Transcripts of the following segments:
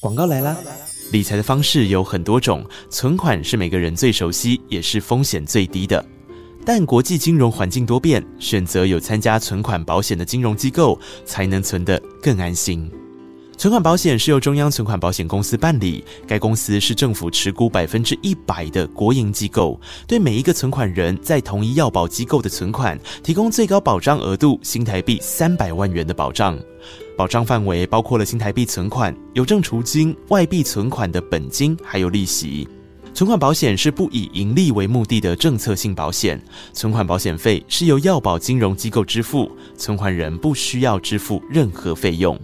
广告来啦！理财的方式有很多种，存款是每个人最熟悉，也是风险最低的。但国际金融环境多变，选择有参加存款保险的金融机构，才能存得更安心。存款保险是由中央存款保险公司办理，该公司是政府持股百分之一百的国营机构，对每一个存款人在同一要保机构的存款，提供最高保障额度新台币三百万元的保障。保障范围包括了新台币存款、邮政储金、外币存款的本金，还有利息。存款保险是不以盈利为目的的政策性保险，存款保险费是由药保金融机构支付，存款人不需要支付任何费用。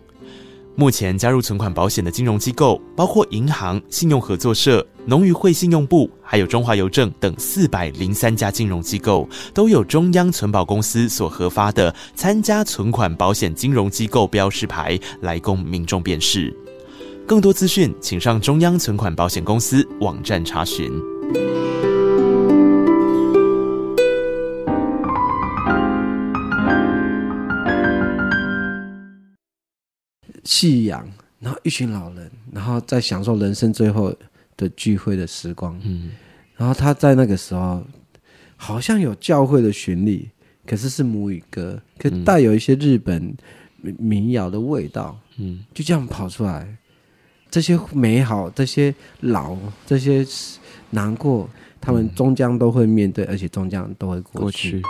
目前加入存款保险的金融机构包括银行、信用合作社、农渔会信用部，还有中华邮政等四百零三家金融机构，都有中央存保公司所核发的参加存款保险金融机构标识牌来供民众辨识。更多资讯，请上中央存款保险公司网站查询。夕阳，然后一群老人，然后在享受人生最后的聚会的时光。嗯，然后他在那个时候，好像有教会的旋律，可是是母语歌，可带有一些日本民谣的味道。嗯，就这样跑出来，这些美好，这些老，这些难过，他们终将都会面对，而且终将都会过去。过去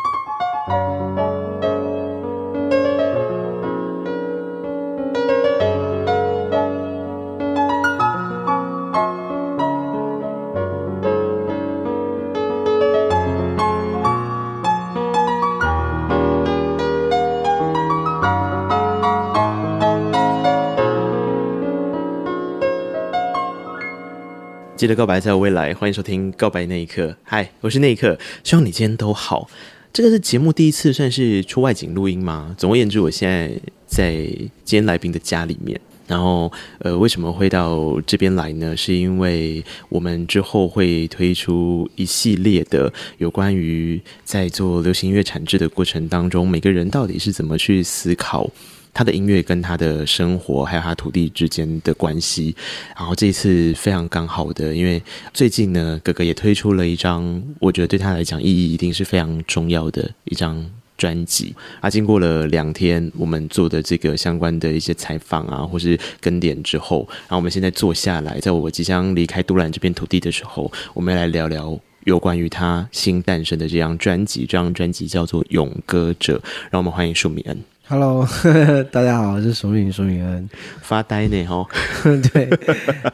记得告白才有未来，欢迎收听《告白那一刻》。嗨，我是那一刻，希望你今天都好。这个是节目第一次算是出外景录音吗？总而言之，我现在在今天来宾的家里面。然后，呃，为什么会到这边来呢？是因为我们之后会推出一系列的有关于在做流行音乐产制的过程当中，每个人到底是怎么去思考。他的音乐跟他的生活，还有他土地之间的关系。然后这一次非常刚好的，因为最近呢，哥哥也推出了一张，我觉得对他来讲意义一定是非常重要的一张专辑。啊，经过了两天我们做的这个相关的一些采访啊，或是跟点之后，然后我们现在坐下来，在我即将离开都兰这片土地的时候，我们来聊聊有关于他新诞生的这张专辑。这张专辑叫做《咏歌者》，让我们欢迎舒米恩。Hello，大家好，我是苏敏苏敏恩，发呆呢吼，对，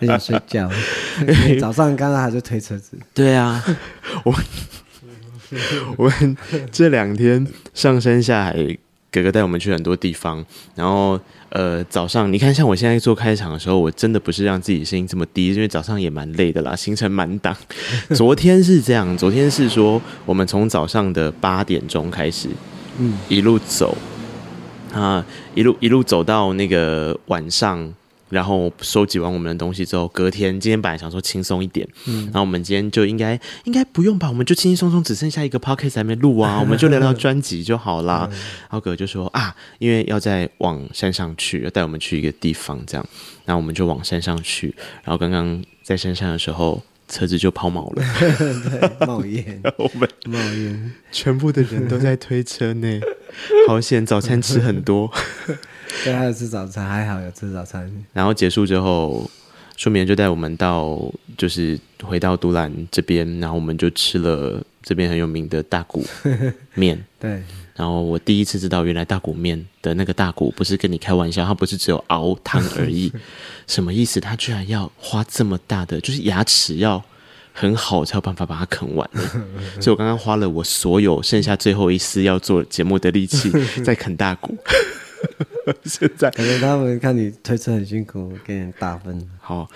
很想睡觉。早上刚刚还在推车子。对啊，我我们这两天上山下海，哥哥带我们去很多地方。然后呃，早上你看，像我现在做开场的时候，我真的不是让自己声音这么低，因为早上也蛮累的啦，行程满档。昨天是这样，昨天是说我们从早上的八点钟开始，嗯，一路走。啊，一路一路走到那个晚上，然后收集完我们的东西之后，隔天今天本来想说轻松一点，嗯，然后我们今天就应该应该不用吧，我们就轻轻松松，只剩下一个 podcast 还没录啊，我们就聊聊专辑就好啦。嗯、然后哥哥就说啊，因为要再往山上去，要带我们去一个地方，这样，然后我们就往山上去。然后刚刚在山上的时候。车子就抛锚了，对，冒烟，我们冒烟，全部的人都在推车呢，好险，早餐吃很多，对，还有吃早餐，还好有吃早餐。然后结束之后，舒米恩就带我们到，就是回到都兰这边，然后我们就吃了这边很有名的大骨 面，对。然后我第一次知道，原来大骨面的那个大骨不是跟你开玩笑，它不是只有熬汤而已。什么意思？它居然要花这么大的，就是牙齿要很好才有办法把它啃完。所以我刚刚花了我所有剩下最后一丝要做节目的力气在啃大骨。现在可能他们看你推车很辛苦，给你打分。好，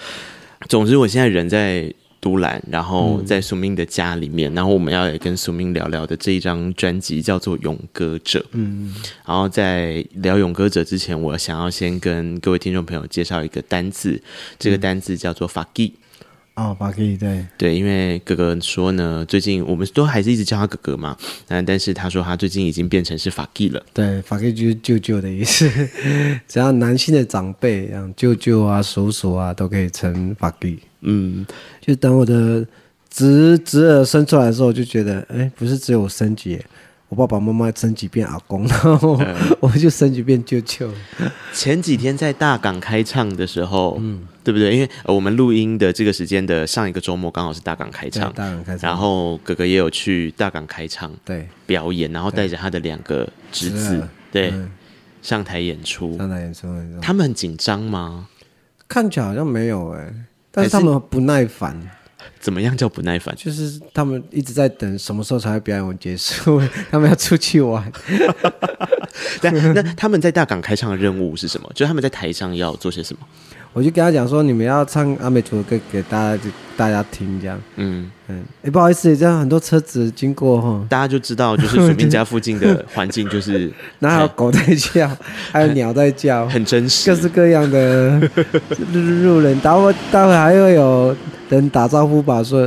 总之我现在人在。都兰，然后在苏明的家里面，嗯、然后我们要也跟苏明聊聊的这一张专辑叫做《勇歌者》。嗯，然后在聊《勇歌者》之前，我想要先跟各位听众朋友介绍一个单字，这个单字叫做“法基”。哦，法 K 对对，因为哥哥说呢，最近我们都还是一直叫他哥哥嘛，但但是他说他最近已经变成是法 K 了。对，法 K 就是舅舅的意思，只要男性的长辈，像舅舅啊、叔叔啊，都可以称法 K。嗯，就等我的侄侄儿生出来的时候，我就觉得，哎，不是只有我升级。我爸爸妈妈升级变阿公，然后我就升级变舅舅。前几天在大港开唱的时候，嗯，对不对？因为我们录音的这个时间的上一个周末刚好是大港开唱，大港开唱。然后哥哥也有去大港开唱，对，表演，然后带着他的两个侄子，对，上台演出。上台演出，他们很紧张吗？看起来好像没有哎，但是他们不耐烦。怎么样叫不耐烦？就是他们一直在等什么时候才会表演完结束，他们要出去玩。那，那他们在大港开唱的任务是什么？就是他们在台上要做些什么？我就跟他讲说，你们要唱阿美族的歌给大家，大家听这样。嗯嗯，哎、欸，不好意思，这样很多车子经过哈，大家就知道，就是水兵家附近的环境就是，然后还有狗在叫，还有鸟在叫，很真实，各式各样的路人。待会待会还会有人打招呼吧？说，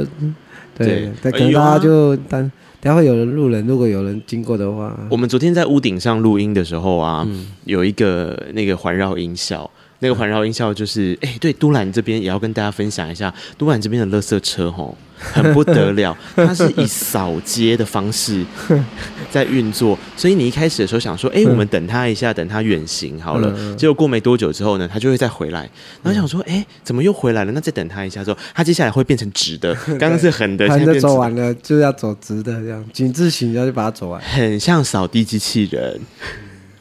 对，对，可能大家就等，待会有人路人，如果有人经过的话，我们昨天在屋顶上录音的时候啊，嗯、有一个那个环绕音效。那个环绕音效就是，哎、欸，对，都兰这边也要跟大家分享一下，都兰这边的垃圾车吼很不得了，它是以扫街的方式 在运作，所以你一开始的时候想说，哎、欸，我们等它一下，等它远行好了，结果过没多久之后呢，它就会再回来，然后想说，哎、欸，怎么又回来了？那再等它一下之后，它接下来会变成直的，刚刚是横的，现在走完了就要走直的，这样井字形，然后就把它走完，很像扫地机器人，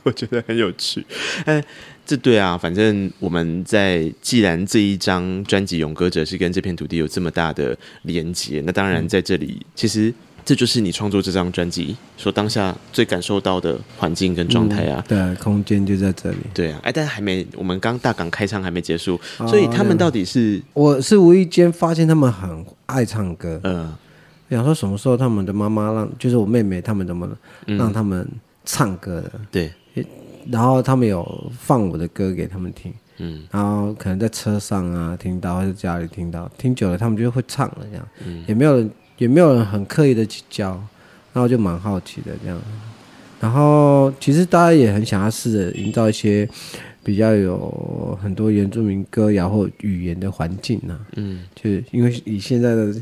我觉得很有趣，哎。这对啊，反正我们在既然这一张专辑《勇歌者》是跟这片土地有这么大的连接，那当然在这里，嗯、其实这就是你创作这张专辑所当下最感受到的环境跟状态啊。嗯、对，空间就在这里。对啊，哎，但是还没，我们刚大港开唱还没结束，哦、所以他们到底是？我是无意间发现他们很爱唱歌，嗯，想说什么时候他们的妈妈让，就是我妹妹他们怎么让他们唱歌的？嗯、对。然后他们有放我的歌给他们听，嗯，然后可能在车上啊听到，或者家里听到，听久了他们就会唱了，这样，嗯，也没有人也没有人很刻意的去教，然后就蛮好奇的这样，然后其实大家也很想要试着营造一些比较有很多原住民歌谣或语言的环境啊，嗯，就是因为以现在的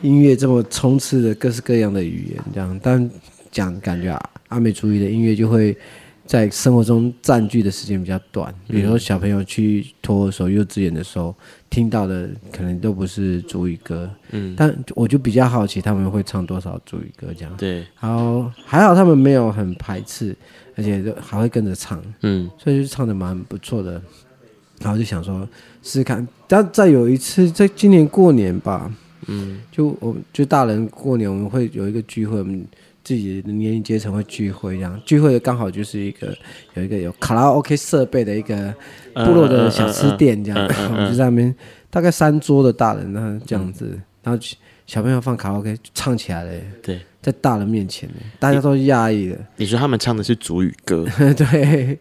音乐这么充斥着各式各样的语言这样，但讲感觉啊，阿美族语的音乐就会。在生活中占据的时间比较短，比如说小朋友去托儿所、幼稚园的时候听到的，可能都不是主语歌。嗯，但我就比较好奇他们会唱多少主语歌这样。对，然后还好他们没有很排斥，而且就还会跟着唱。嗯，所以就唱的蛮不错的。然后就想说试试看，但再有一次在今年过年吧，嗯，就我就大人过年我们会有一个聚会。自己的年龄阶层会聚会，这样。聚会的刚好就是一个有一个有卡拉 OK 设备的一个部落的小吃店，这样，我们就在那边大概三桌的大人，那这样子，然后小朋友放卡拉 OK 唱起来了，对，在大人面前，大家都讶异的。你说他们唱的是主语歌，对，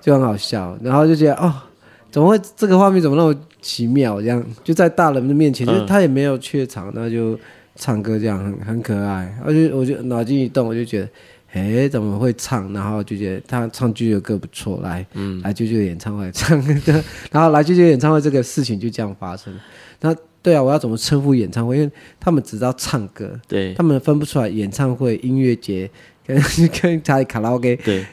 就很好笑，然后就觉得哦，怎么会这个画面怎么那么奇妙？这样就在大人的面前，就是他也没有怯场，那就。唱歌这样很很可爱，而且我就脑筋一动，我就觉得，哎，怎么会唱？然后就觉得他唱舅舅歌不错，来，嗯，来舅舅演唱会唱歌，然后来舅舅演唱会这个事情就这样发生。那对啊，我要怎么称呼演唱会？因为他们只知道唱歌，对，他们分不出来演唱会、音乐节跟跟他卡拉 OK，对。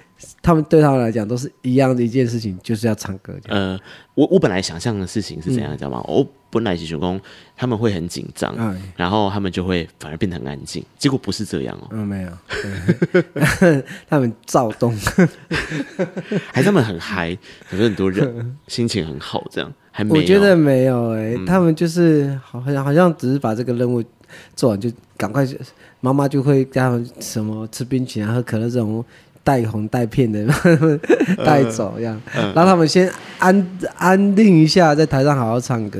他们对他们来讲都是一样的一件事情，就是要唱歌。呃，我我本来想象的事情是怎样，你知道吗？我本来是想说他们会很紧张，然后他们就会反而变得很安静。结果不是这样哦。嗯，没有，他们躁动，还他们很嗨，很多很多人心情很好，这样还没有。我觉得没有哎，他们就是好像好像只是把这个任务做完就赶快，妈妈就会叫他们什么吃冰淇淋、喝可乐这种。带红带片的 带走这样，让他们先安安定一下，在台上好好唱歌。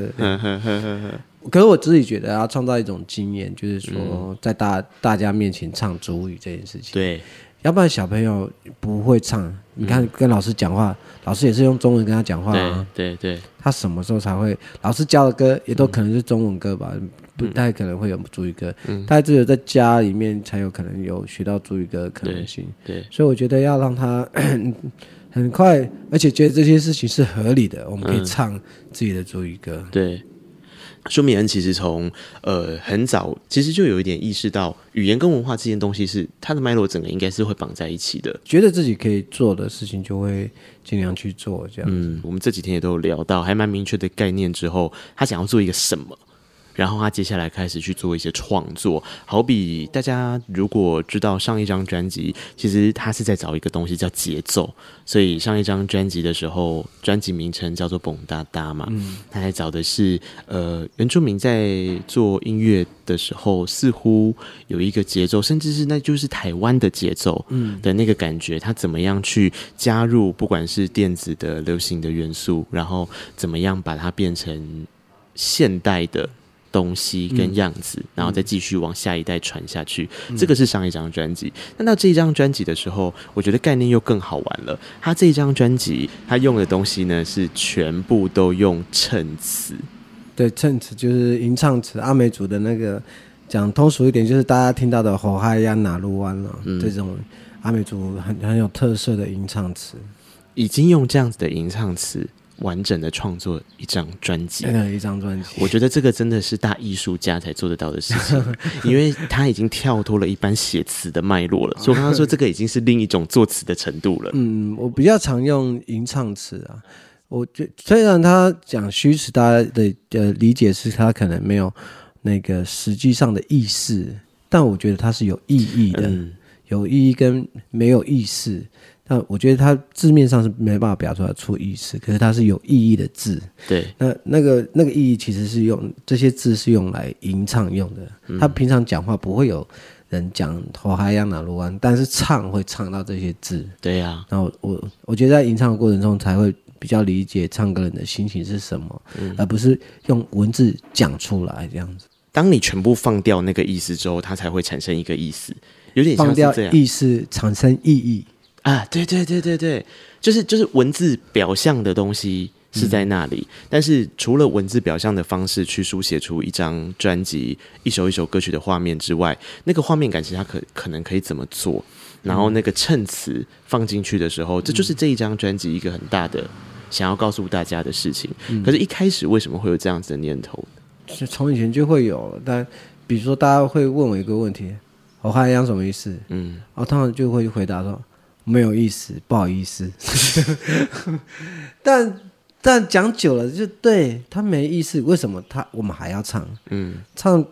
可是我自己觉得要创造一种经验，就是说在大大家面前唱主语这件事情。对，要不然小朋友不会唱。你看，跟老师讲话，嗯、老师也是用中文跟他讲话啊。对对对，他什么时候才会？老师教的歌也都可能是中文歌吧，嗯、不太可能会有主语歌。嗯，他只有在家里面才有可能有学到主语歌的可能性。对，对，所以我觉得要让他 很快，而且觉得这些事情是合理的，我们可以唱自己的主语歌。嗯、对。舒米恩其实从呃很早，其实就有一点意识到语言跟文化这件东西是它的脉络，整个应该是会绑在一起的。觉得自己可以做的事情，就会尽量去做。这样，嗯，我们这几天也都有聊到，还蛮明确的概念之后，他想要做一个什么。然后他接下来开始去做一些创作，好比大家如果知道上一张专辑，其实他是在找一个东西叫节奏，所以上一张专辑的时候，专辑名称叫做《蹦哒哒》嘛，嗯，他还找的是呃原住民在做音乐的时候，似乎有一个节奏，甚至是那就是台湾的节奏，嗯的那个感觉，他怎么样去加入不管是电子的流行的元素，然后怎么样把它变成现代的。东西跟样子，嗯、然后再继续往下一代传下去。嗯、这个是上一张专辑。那到这一张专辑的时候，我觉得概念又更好玩了。他这一张专辑，他用的东西呢是全部都用衬词。对，衬词就是吟唱词。阿美族的那个讲通俗一点，就是大家听到的“吼嗨呀哪路湾”了。嗯，这种阿美族很很有特色的吟唱词，已经用这样子的吟唱词。完整的创作一张专辑，一张专辑，我觉得这个真的是大艺术家才做得到的事情，因为他已经跳脱了一般写词的脉络了。所以我刚刚说这个已经是另一种作词的程度了。嗯，我比较常用吟唱词啊，我觉虽然他讲虚词，大家的呃理解是他可能没有那个实际上的意思，但我觉得它是有意义的，嗯、有意义跟没有意思。但我觉得它字面上是没办法表达出意思，可是它是有意义的字。对，那那个那个意义其实是用这些字是用来吟唱用的。嗯、他平常讲话不会有人讲“吼嗨呀哪路湾”，但是唱会唱到这些字。对呀、啊。然后我我觉得在吟唱的过程中才会比较理解唱歌人的心情是什么，嗯、而不是用文字讲出来这样子。当你全部放掉那个意思之后，它才会产生一个意思，有点像放掉意思产生意义。啊，对对对对对，就是就是文字表象的东西是在那里，嗯、但是除了文字表象的方式去书写出一张专辑、一首一首歌曲的画面之外，那个画面感其实它可可能可以怎么做？然后那个衬词放进去的时候，嗯、这就是这一张专辑一个很大的想要告诉大家的事情。嗯、可是，一开始为什么会有这样子的念头？是从以前就会有，但比如说大家会问我一个问题：“我话一样什么意思？”嗯，然后他们就会回答说。没有意思，不好意思。但但讲久了就对他没意思。为什么他我们还要唱？嗯，唱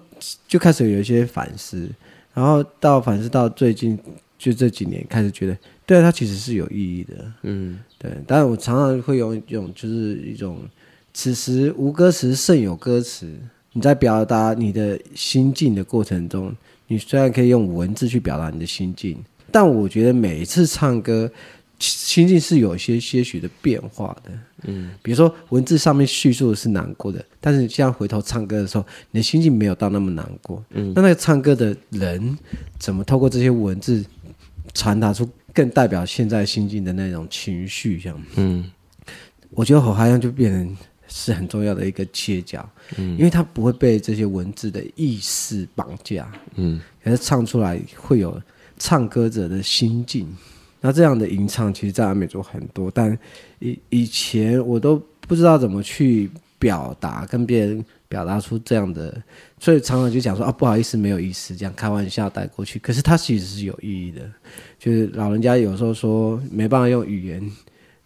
就开始有一些反思，然后到反思到最近就这几年开始觉得，对他其实是有意义的。嗯，对。但是我常常会用一种就是一种，此时无歌词胜有歌词。你在表达你的心境的过程中，你虽然可以用文字去表达你的心境。但我觉得每一次唱歌，心境是有些些许的变化的。嗯，比如说文字上面叙述的是难过的，但是你现在回头唱歌的时候，你的心境没有到那么难过。嗯，那那个唱歌的人怎么透过这些文字传达出更代表现在心境的那种情绪？这样，嗯，我觉得好像就变成是很重要的一个切角。嗯，因为他不会被这些文字的意识绑架。嗯，可是唱出来会有。唱歌者的心境，那这样的吟唱，其实在阿美族很多，但以以前我都不知道怎么去表达，跟别人表达出这样的，所以常常就讲说啊，不好意思，没有意思，这样开玩笑带过去。可是它其实是有意义的，就是老人家有时候说没办法用语言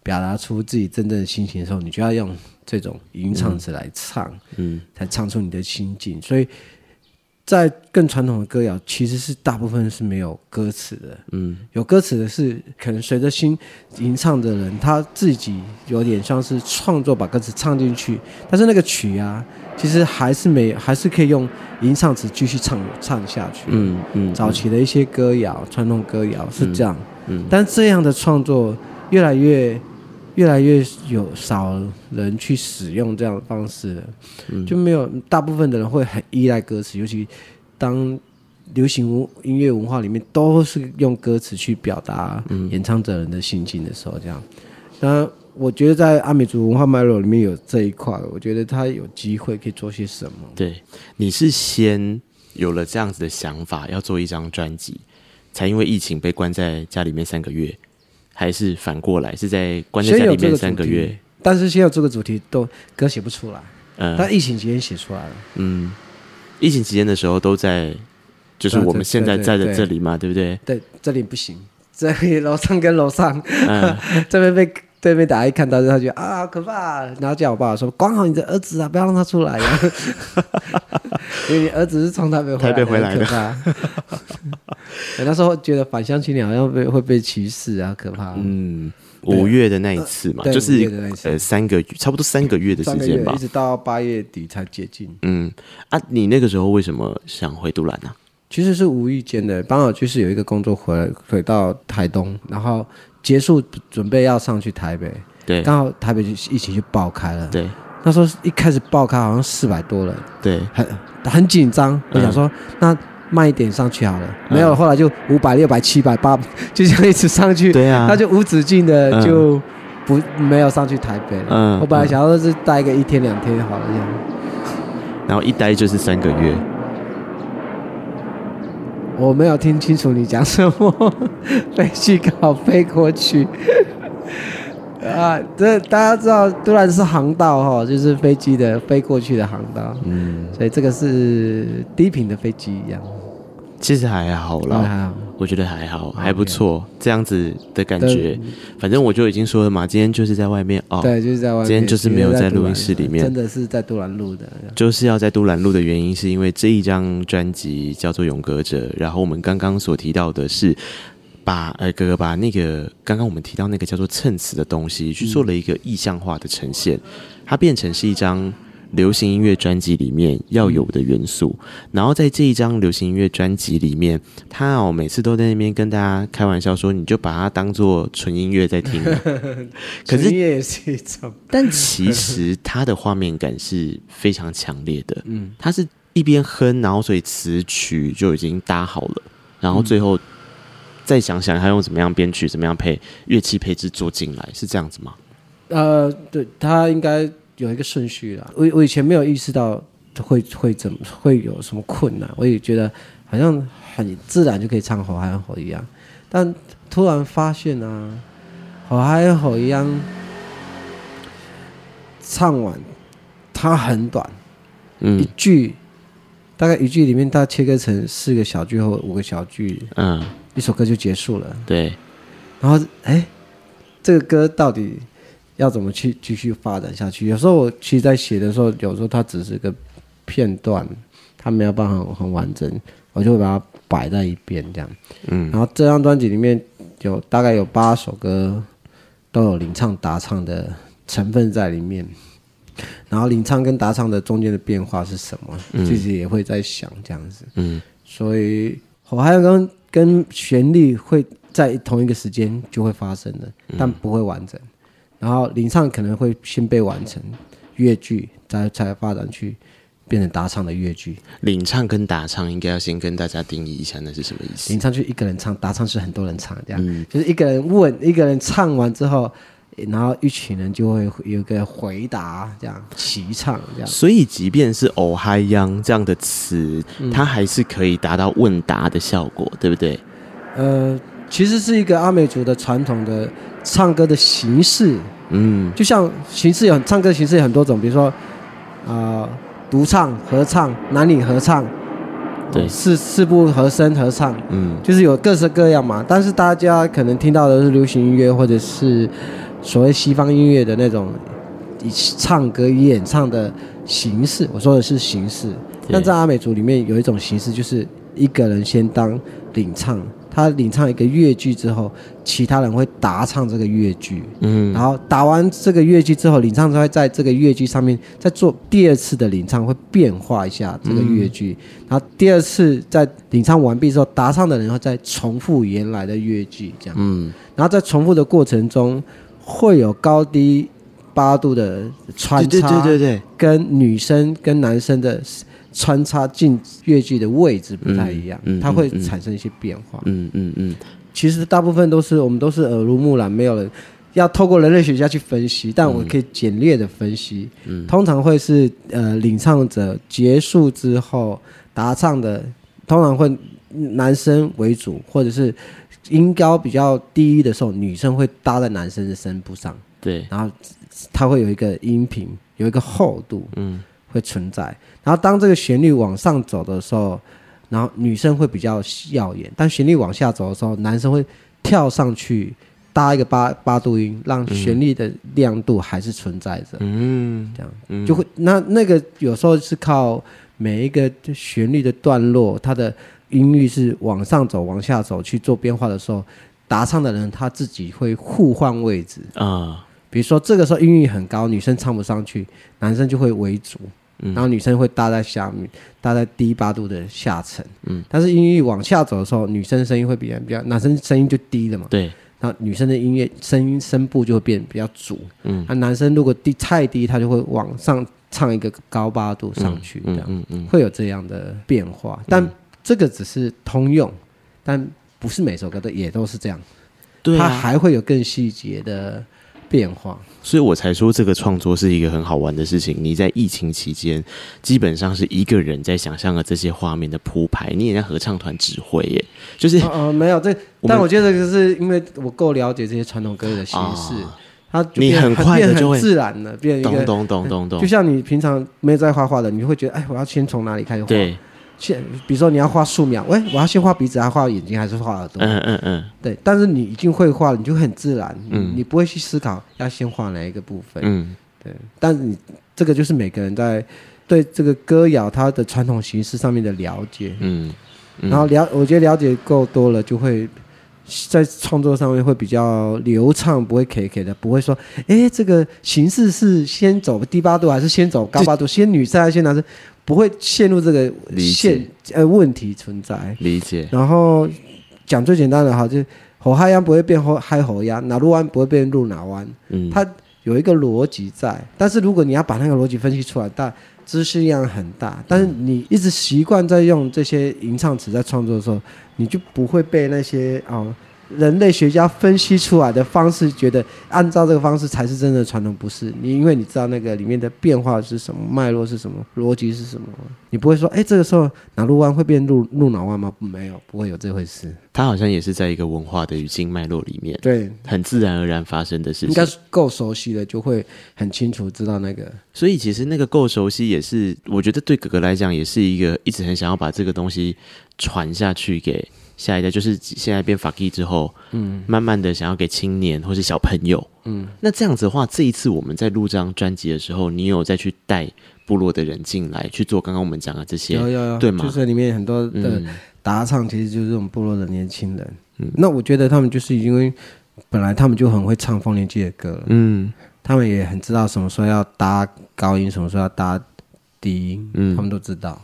表达出自己真正的心情的时候，你就要用这种吟唱词来唱，嗯，才唱出你的心境，所以。在更传统的歌谣，其实是大部分是没有歌词的。嗯，有歌词的是可能随着新吟唱的人，他自己有点像是创作，把歌词唱进去。但是那个曲啊，其实还是没，还是可以用吟唱词继续唱唱下去。嗯嗯，嗯早期的一些歌谣，传统歌谣是这样。嗯，嗯但这样的创作越来越。越来越有少人去使用这样的方式了，嗯、就没有大部分的人会很依赖歌词，尤其当流行音乐文化里面都是用歌词去表达演唱者人的心境的时候，这样。那我觉得在阿美族文化脉络里面有这一块，我觉得他有机会可以做些什么。对，你是先有了这样子的想法，要做一张专辑，才因为疫情被关在家里面三个月，还是反过来是在关在家里面三个月？但是现在这个主题都歌写不出来，嗯，但疫情期间写出来了。嗯，疫情期间的时候都在，就是我们现在在的这里嘛，对不对？对，这里不行，这里楼上跟楼上，嗯、这边被。对面打一看到，他就啊，好可怕、啊！然后叫我爸爸说：“管好你的儿子啊，不要让他出来、啊。”因为你儿子是从台北回来的，台北回来的。可怕那时候觉得返乡青年好像被会被歧视啊，可怕。嗯，五月的那一次嘛，呃、就是呃三个月，差不多三个月的时间吧，一直到八月底才解禁。嗯啊，你那个时候为什么想回都兰呢、啊？其实是无意间的，刚好就是有一个工作回来回到台东，然后。结束准备要上去台北，对，刚好台北就一起就爆开了，对。那时候一开始爆开好像四百多人，对，很很紧张。我想说，嗯、那慢一点上去好了，嗯、没有，后来就五百、六百、七百、八，就这样一直上去，对啊，那就无止境的就不、嗯、没有上去台北了。嗯，我本来想要是待个一天两天好了这样，然后一待就是三个月。我没有听清楚你讲什么，飞机刚好飞过去啊！这大家知道，都兰是航道哈，就是飞机的飞过去的航道。嗯，所以这个是低频的飞机一样。其实还好啦，还好，我觉得还好，还不错，这样子的感觉。反正我就已经说了嘛，今天就是在外面哦，对，就是在外面。今天就是没有在录音室里面，真的是在都兰录的。就是要在都兰录的原因，是因为这一张专辑叫做《勇歌者》，然后我们刚刚所提到的是把呃哥哥把那个刚刚我们提到那个叫做衬词的东西去做了一个意象化的呈现，它变成是一张。流行音乐专辑里面要有的元素，嗯、然后在这一张流行音乐专辑里面，他哦每次都在那边跟大家开玩笑说，你就把它当做纯音乐在听。可是音乐也是一种，但其实它的画面感是非常强烈的。嗯，它是一边哼，然后所以词曲就已经搭好了，然后最后再想想他用怎么样编曲、怎么样配乐器配置做进来，是这样子吗？呃，对他应该。有一个顺序啦，我我以前没有意识到会会怎么会有什么困难，我也觉得好像很自然就可以唱好嗨好一样，但突然发现啊，好嗨好一样唱完，它很短，嗯，一句大概一句里面大概切割成四个小句或五个小句，嗯，一首歌就结束了，对，然后哎，这个歌到底？要怎么去继续发展下去？有时候我其实，在写的时候，有时候它只是个片段，它没有办法很完整，我就会把它摆在一边这样。嗯，然后这张专辑里面有大概有八首歌都有领唱打唱的成分在里面，然后领唱跟打唱的中间的变化是什么？嗯，自己也会在想这样子。嗯，所以我还有跟跟旋律会在同一个时间就会发生的，但不会完整。然后领唱可能会先被完成乐句，再才发展去变成打唱的乐句。领唱跟打唱应该要先跟大家定义一下，那是什么意思？领唱就一个人唱，打唱是很多人唱，这样、嗯、就是一个人问，一个人唱完之后，然后一群人就会有一个回答，这样齐唱这样。所以即便是哦嗨央这样的词，嗯、它还是可以达到问答的效果，对不对？呃，其实是一个阿美族的传统的。唱歌的形式，嗯，就像形式有唱歌形式有很多种，比如说，啊、呃，独唱、合唱、男女合唱，对，四四部和声合唱，嗯，就是有各式各样嘛。但是大家可能听到的是流行音乐或者是所谓西方音乐的那种以唱歌与演唱的形式。我说的是形式，但在阿美族里面有一种形式，就是一个人先当领唱。他领唱一个乐句之后，其他人会答唱这个乐句，嗯，然后打完这个乐句之后，领唱就会在这个乐句上面再做第二次的领唱，会变化一下这个乐句，嗯、然后第二次在领唱完毕之后，答唱的人会再重复原来的乐句，这样，嗯，然后在重复的过程中会有高低八度的穿插，对对对对对，跟女生跟男生的。穿插进乐句的位置不太一样，嗯嗯嗯、它会产生一些变化。嗯嗯嗯，嗯嗯其实大部分都是我们都是耳濡目染，没有人要透过人类学家去分析，但我可以简略的分析。嗯，通常会是呃领唱者结束之后，答唱的通常会男生为主，或者是音高比较低的时候，女生会搭在男生的声部上。对，然后它会有一个音频，有一个厚度。嗯。会存在，然后当这个旋律往上走的时候，然后女生会比较耀眼；但旋律往下走的时候，男生会跳上去搭一个八八度音，让旋律的亮度还是存在着。嗯，这样、嗯、就会那那个有时候是靠每一个旋律的段落，它的音域是往上走、往下走去做变化的时候，答唱的人他自己会互换位置啊。比如说这个时候音域很高，女生唱不上去，男生就会为主。然后女生会搭在下面，搭在低八度的下层。嗯，但是音域往下走的时候，女生声音会比较比较，男生声音就低了嘛。对。然后女生的音乐声音声部就会变比较主。嗯。那男生如果低太低，他就会往上唱一个高八度上去，这样。嗯嗯，嗯。会有这样的变化，但这个只是通用，但不是每首歌都也都是这样。对啊。它还会有更细节的。变化，所以我才说这个创作是一个很好玩的事情。你在疫情期间，基本上是一个人在想象了这些画面的铺排，你也在合唱团指挥耶，就是哦、呃，没有这，但我觉得就是因为我够了解这些传统歌的形式，哦、它你很快的就会自然的变一个咚咚咚咚咚，就像你平常没有在画画的，你会觉得哎，我要先从哪里开始画？对。先，比如说你要画素描，喂，我要先画鼻子，还画眼睛，还是画耳朵？嗯嗯嗯，对。但是你已经会画了，你就很自然，嗯，你不会去思考要先画哪一个部分，嗯，对。但是你这个就是每个人在对这个歌谣它的传统形式上面的了解，嗯，嗯，然后了，我觉得了解够多了，就会在创作上面会比较流畅，不会 K K 的，不会说，哎，这个形式是先走低八度还是先走高八度？先女生还是先男生？不会陷入这个陷呃问题存在，理解。然后讲最简单的哈，就吼嗨央不会变吼嗨吼央，哪路湾不会变路哪湾，嗯，它有一个逻辑在。但是如果你要把那个逻辑分析出来，但知识量很大。但是你一直习惯在用这些吟唱词在创作的时候，你就不会被那些啊。哦人类学家分析出来的方式，觉得按照这个方式才是真的传统，不是你，因为你知道那个里面的变化是什么，脉络是什么，逻辑是什么，你不会说，哎，这个时候哪路弯会变路路脑湾吗？没有，不会有这回事。它好像也是在一个文化的语境脉络里面，对，很自然而然发生的事情。应该是够熟悉的，就会很清楚知道那个。所以其实那个够熟悉，也是我觉得对哥哥来讲，也是一个一直很想要把这个东西传下去给。下一代就是现在变法 key 之后，嗯，慢慢的想要给青年或是小朋友，嗯，那这样子的话，这一次我们在录这张专辑的时候，你有再去带部落的人进来去做刚刚我们讲的这些，有有有，对吗？就是里面很多的打唱，其实就是这种部落的年轻人，嗯，那我觉得他们就是因为本来他们就很会唱丰年祭的歌，嗯，他们也很知道什么时候要搭高音，什么时候要搭低音，嗯，他们都知道。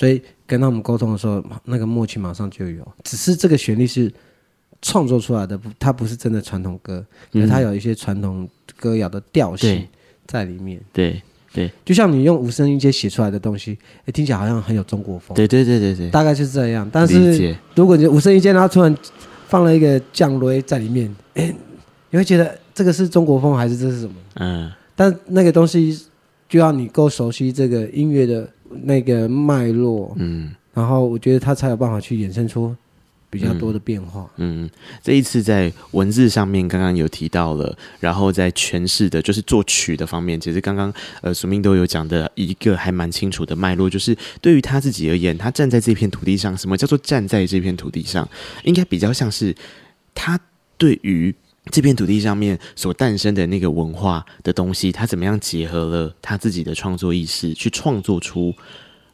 所以跟他们沟通的时候，那个默契马上就有。只是这个旋律是创作出来的，不，它不是真的传统歌，因为它有一些传统歌谣的调性在里面。对对，就像你用五声音阶写出来的东西，哎，听起来好像很有中国风。对对对对对，大概就是这样。但是如果你五声音阶，然后突然放了一个降雷在里面，哎，你会觉得这个是中国风还是这是什么？嗯。但那个东西就要你够熟悉这个音乐的。那个脉络，嗯，然后我觉得他才有办法去衍生出比较多的变化。嗯，嗯，这一次在文字上面刚刚有提到了，然后在诠释的，就是作曲的方面，其实刚刚呃苏明都有讲的一个还蛮清楚的脉络，就是对于他自己而言，他站在这片土地上，什么叫做站在这片土地上？应该比较像是他对于。这片土地上面所诞生的那个文化的东西，他怎么样结合了他自己的创作意识，去创作出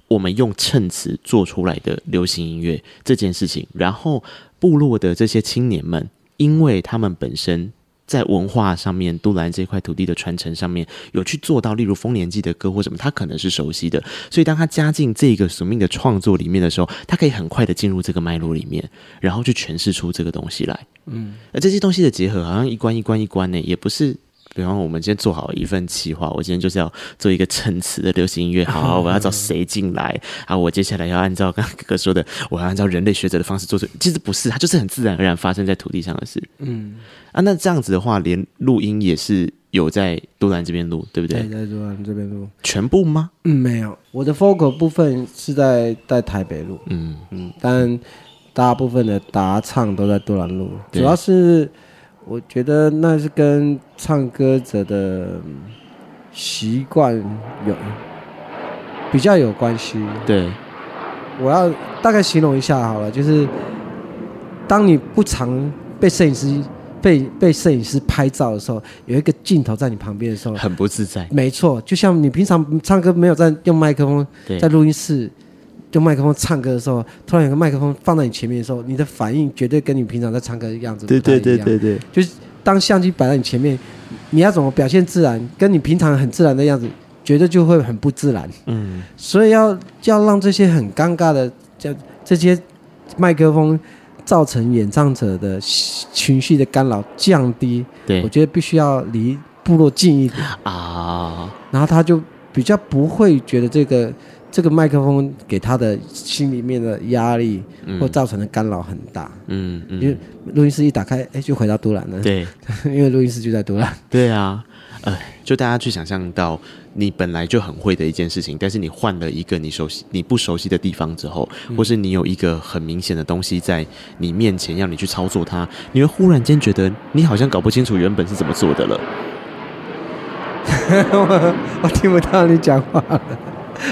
我们用衬词做出来的流行音乐这件事情。然后部落的这些青年们，因为他们本身。在文化上面，都兰这块土地的传承上面有去做到，例如丰年祭的歌或什么，他可能是熟悉的。所以当他加进这个宿命的创作里面的时候，他可以很快的进入这个脉络里面，然后去诠释出这个东西来。嗯，而这些东西的结合，好像一关一关一关呢，也不是比方我们今天做好一份企划，我今天就是要做一个陈词的流行音乐，好，我要找谁进来啊？我接下来要按照刚刚哥哥说的，我要按照人类学者的方式做出，其实不是，它就是很自然而然发生在土地上的事。嗯，啊，那这样子的话，连录音也是有在都兰这边录，对不对？对，在都兰这边录，全部吗？嗯，没有，我的 focal 部分是在在台北录，嗯嗯，但大部分的打唱都在都兰录，主要是。我觉得那是跟唱歌者的习惯有比较有关系。对，我要大概形容一下好了，就是当你不常被摄影师被被摄影师拍照的时候，有一个镜头在你旁边的时候，很不自在。没错，就像你平常唱歌没有在用麦克风，在录音室。用麦克风唱歌的时候，突然有个麦克风放在你前面的时候，你的反应绝对跟你平常在唱歌的样子不太一样。对对对对对，就是当相机摆在你前面，你要怎么表现自然，跟你平常很自然的样子，绝对就会很不自然。嗯，所以要要让这些很尴尬的，这这些麦克风造成演唱者的情绪的干扰降低。对，我觉得必须要离部落近一点啊，然后他就比较不会觉得这个。这个麦克风给他的心里面的压力或造成的干扰很大，嗯嗯，因为录音室一打开，哎，就回到都兰了。对，因为录音室就在都兰。对啊，呃，就大家去想象到你本来就很会的一件事情，但是你换了一个你熟悉、你不熟悉的地方之后，或是你有一个很明显的东西在你面前要你去操作它，你会忽然间觉得你好像搞不清楚原本是怎么做的了。我 我听不到你讲话了。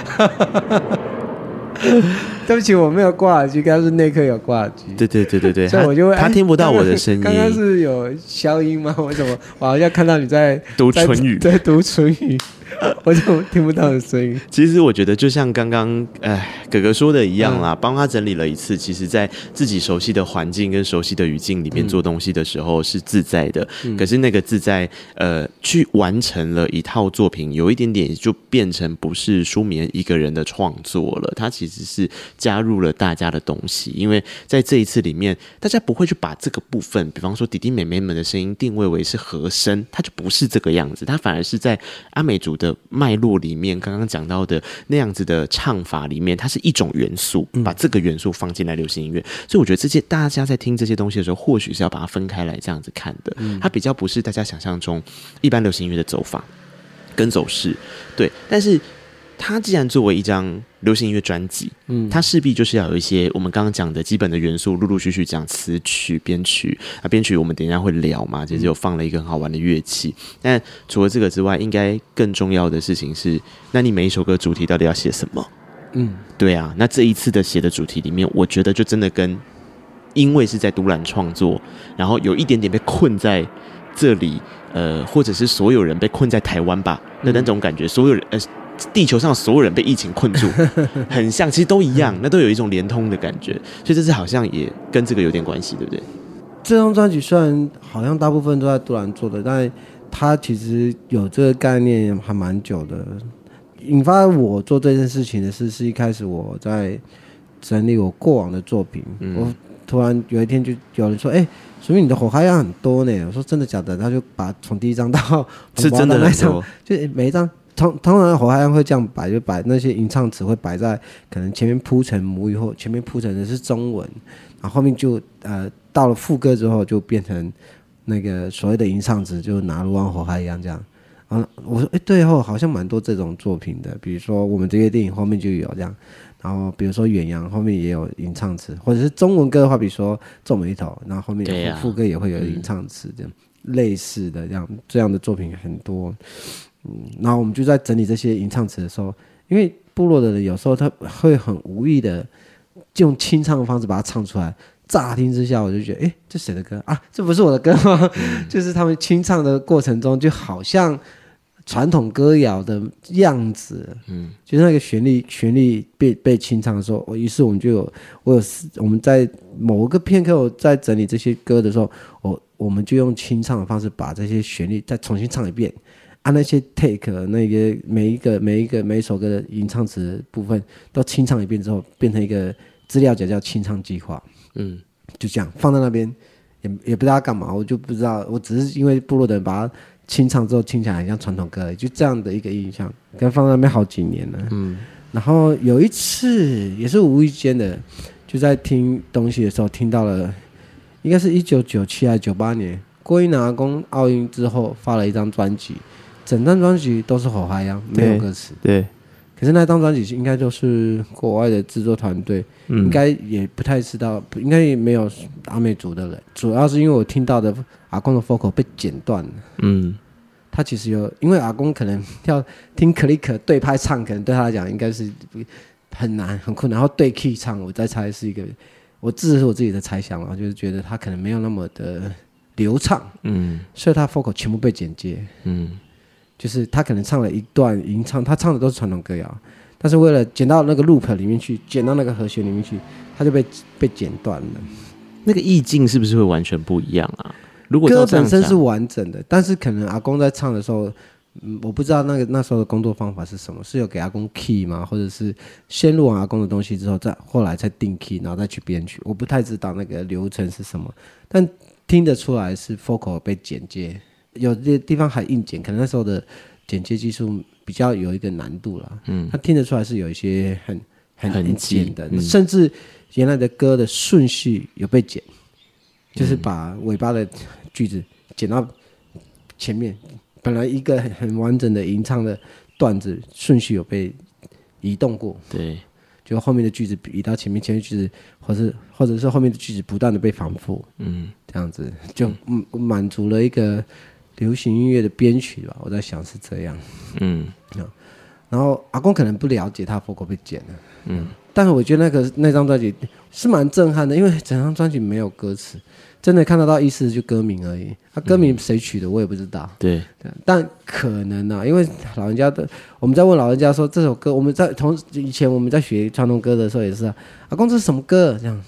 对不起，我没有挂耳机，刚刚是内克有挂耳机。对对对对对，所以我就会他听不到我的声音。刚刚是有消音吗？我怎么？我好像看到你在读唇语，在读唇语。我怎么听不到的声音？其实我觉得就像刚刚哎哥哥说的一样啦，帮他整理了一次。其实，在自己熟悉的环境跟熟悉的语境里面做东西的时候是自在的。可是那个自在，呃，去完成了一套作品，有一点点就变成不是舒眠一个人的创作了。他其实是加入了大家的东西，因为在这一次里面，大家不会去把这个部分，比方说弟弟妹妹们的声音定位为是和声，它就不是这个样子，它反而是在阿美族的。脉络里面，刚刚讲到的那样子的唱法里面，它是一种元素，把这个元素放进来流行音乐。所以我觉得这些大家在听这些东西的时候，或许是要把它分开来这样子看的。它比较不是大家想象中一般流行音乐的走法跟走势，对，但是。它既然作为一张流行音乐专辑，嗯，它势必就是要有一些我们刚刚讲的基本的元素，陆陆续续讲词曲、编曲啊，编曲我们等一下会聊嘛，其实有放了一个很好玩的乐器。但除了这个之外，应该更重要的事情是，那你每一首歌主题到底要写什么？嗯，对啊，那这一次的写的主题里面，我觉得就真的跟因为是在独揽创作，然后有一点点被困在这里，呃，或者是所有人被困在台湾吧，那那种感觉，所有人呃。地球上所有人被疫情困住，很像，其实都一样，那都有一种连通的感觉，所以这次好像也跟这个有点关系，对不对？这张专辑虽然好像大部分都在杜兰做的，但他其实有这个概念还蛮久的。引发我做这件事情的事，是一开始我在整理我过往的作品，嗯、我突然有一天就有人说：“哎、欸，说明你的火花样很多呢。”我说：“真的假的？”他就把从第一张到是真的那张，就每一张。通通常火花样会这样摆，就摆那些吟唱词会摆在可能前面铺成母语或前面铺成的是中文，然后后面就呃到了副歌之后就变成那个所谓的吟唱词，就拿卢旺火花一样这样。然后我说哎对哦，好像蛮多这种作品的，比如说我们这些电影后面就有这样，然后比如说远洋后面也有吟唱词，或者是中文歌的话，比如说皱眉头，然后后面副歌也会有吟唱词这样、类似的这样这样的作品很多。嗯，然后我们就在整理这些吟唱词的时候，因为部落的人有时候他会很无意的用清唱的方式把它唱出来，乍听之下我就觉得，哎，这谁的歌啊？这不是我的歌吗？嗯、就是他们清唱的过程中，就好像传统歌谣的样子，嗯，就是那个旋律旋律被被清唱的时候，我于是我们就有我有我们在某个片刻我在整理这些歌的时候，我我们就用清唱的方式把这些旋律再重新唱一遍。啊，那些 take 那个每一个每一个每一首歌的吟唱词部分都清唱一遍之后，变成一个资料夹叫清唱计划。嗯，就这样放在那边，也也不知道干嘛，我就不知道，我只是因为部落的人把它清唱之后听起来很像传统歌，就这样的一个印象，跟放在那边好几年了。嗯，然后有一次也是无意间的，就在听东西的时候听到了，应该是一九九七还是九八年，郭英男阿公奥运之后发了一张专辑，整张专辑都是吼嗨呀，没有歌词。对。可是那张专辑应该就是国外的制作团队，嗯、应该也不太知道，应该也没有阿美族的人。主要是因为我听到的阿公的 vocal 被剪断了。嗯，他其实有，因为阿公可能要听 click 对拍唱，可能对他来讲应该是很难很困难。然后对 key 唱，我再猜是一个，我这是我自己的猜想了，就是觉得他可能没有那么的流畅。嗯，所以他 vocal 全部被剪接。嗯。就是他可能唱了一段吟唱，他唱的都是传统歌谣，但是为了剪到那个 loop 里面去，剪到那个和弦里面去，他就被被剪断了。那个意境是不是会完全不一样啊？如果歌本身是完整的，但是可能阿公在唱的时候，嗯，我不知道那个那时候的工作方法是什么，是有给阿公 key 吗？或者是先录完阿公的东西之后，再后来再定 key，然后再去编曲？我不太知道那个流程是什么，但听得出来是 focal 被剪接。有些地方还硬剪，可能那时候的剪接技术比较有一个难度了。嗯，他听得出来是有一些很很很剪的，嗯、甚至原来的歌的顺序有被剪，嗯、就是把尾巴的句子剪到前面，本来一个很很完整的吟唱的段子顺序有被移动过。对，就后面的句子移到前面，前面句子，或是或者是后面的句子不断的被反复。嗯，这样子就嗯满足了一个。流行音乐的编曲吧，我在想是这样。嗯，然后阿公可能不了解他 vocal 被剪了。嗯，但是我觉得那个那张专辑是蛮震撼的，因为整张专辑没有歌词，真的看得到意思就歌名而已。他歌名谁取的我也不知道。对，但可能啊，因为老人家的，我们在问老人家说这首歌，我们在同以前我们在学传统歌的时候也是啊，阿公这是什么歌？这样，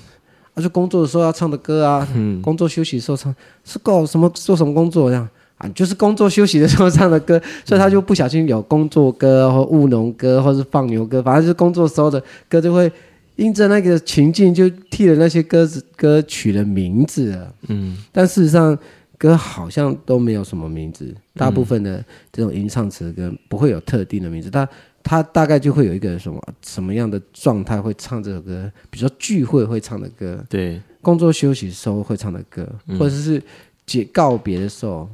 啊就工作的时候要唱的歌啊，嗯，工作休息的时候唱，是搞什么做什么工作这样。啊，就是工作休息的时候唱的歌，所以他就不小心有工作歌或务农歌，或是放牛歌，反正就是工作时候的歌，就会因着那个情境，就替了那些歌子歌取了名字了。嗯，但事实上歌好像都没有什么名字，大部分的这种吟唱词的歌不会有特定的名字，他他大概就会有一个什么什么样的状态会唱这首歌，比如说聚会会唱的歌，对，工作休息时候会唱的歌，或者是解告别的时候。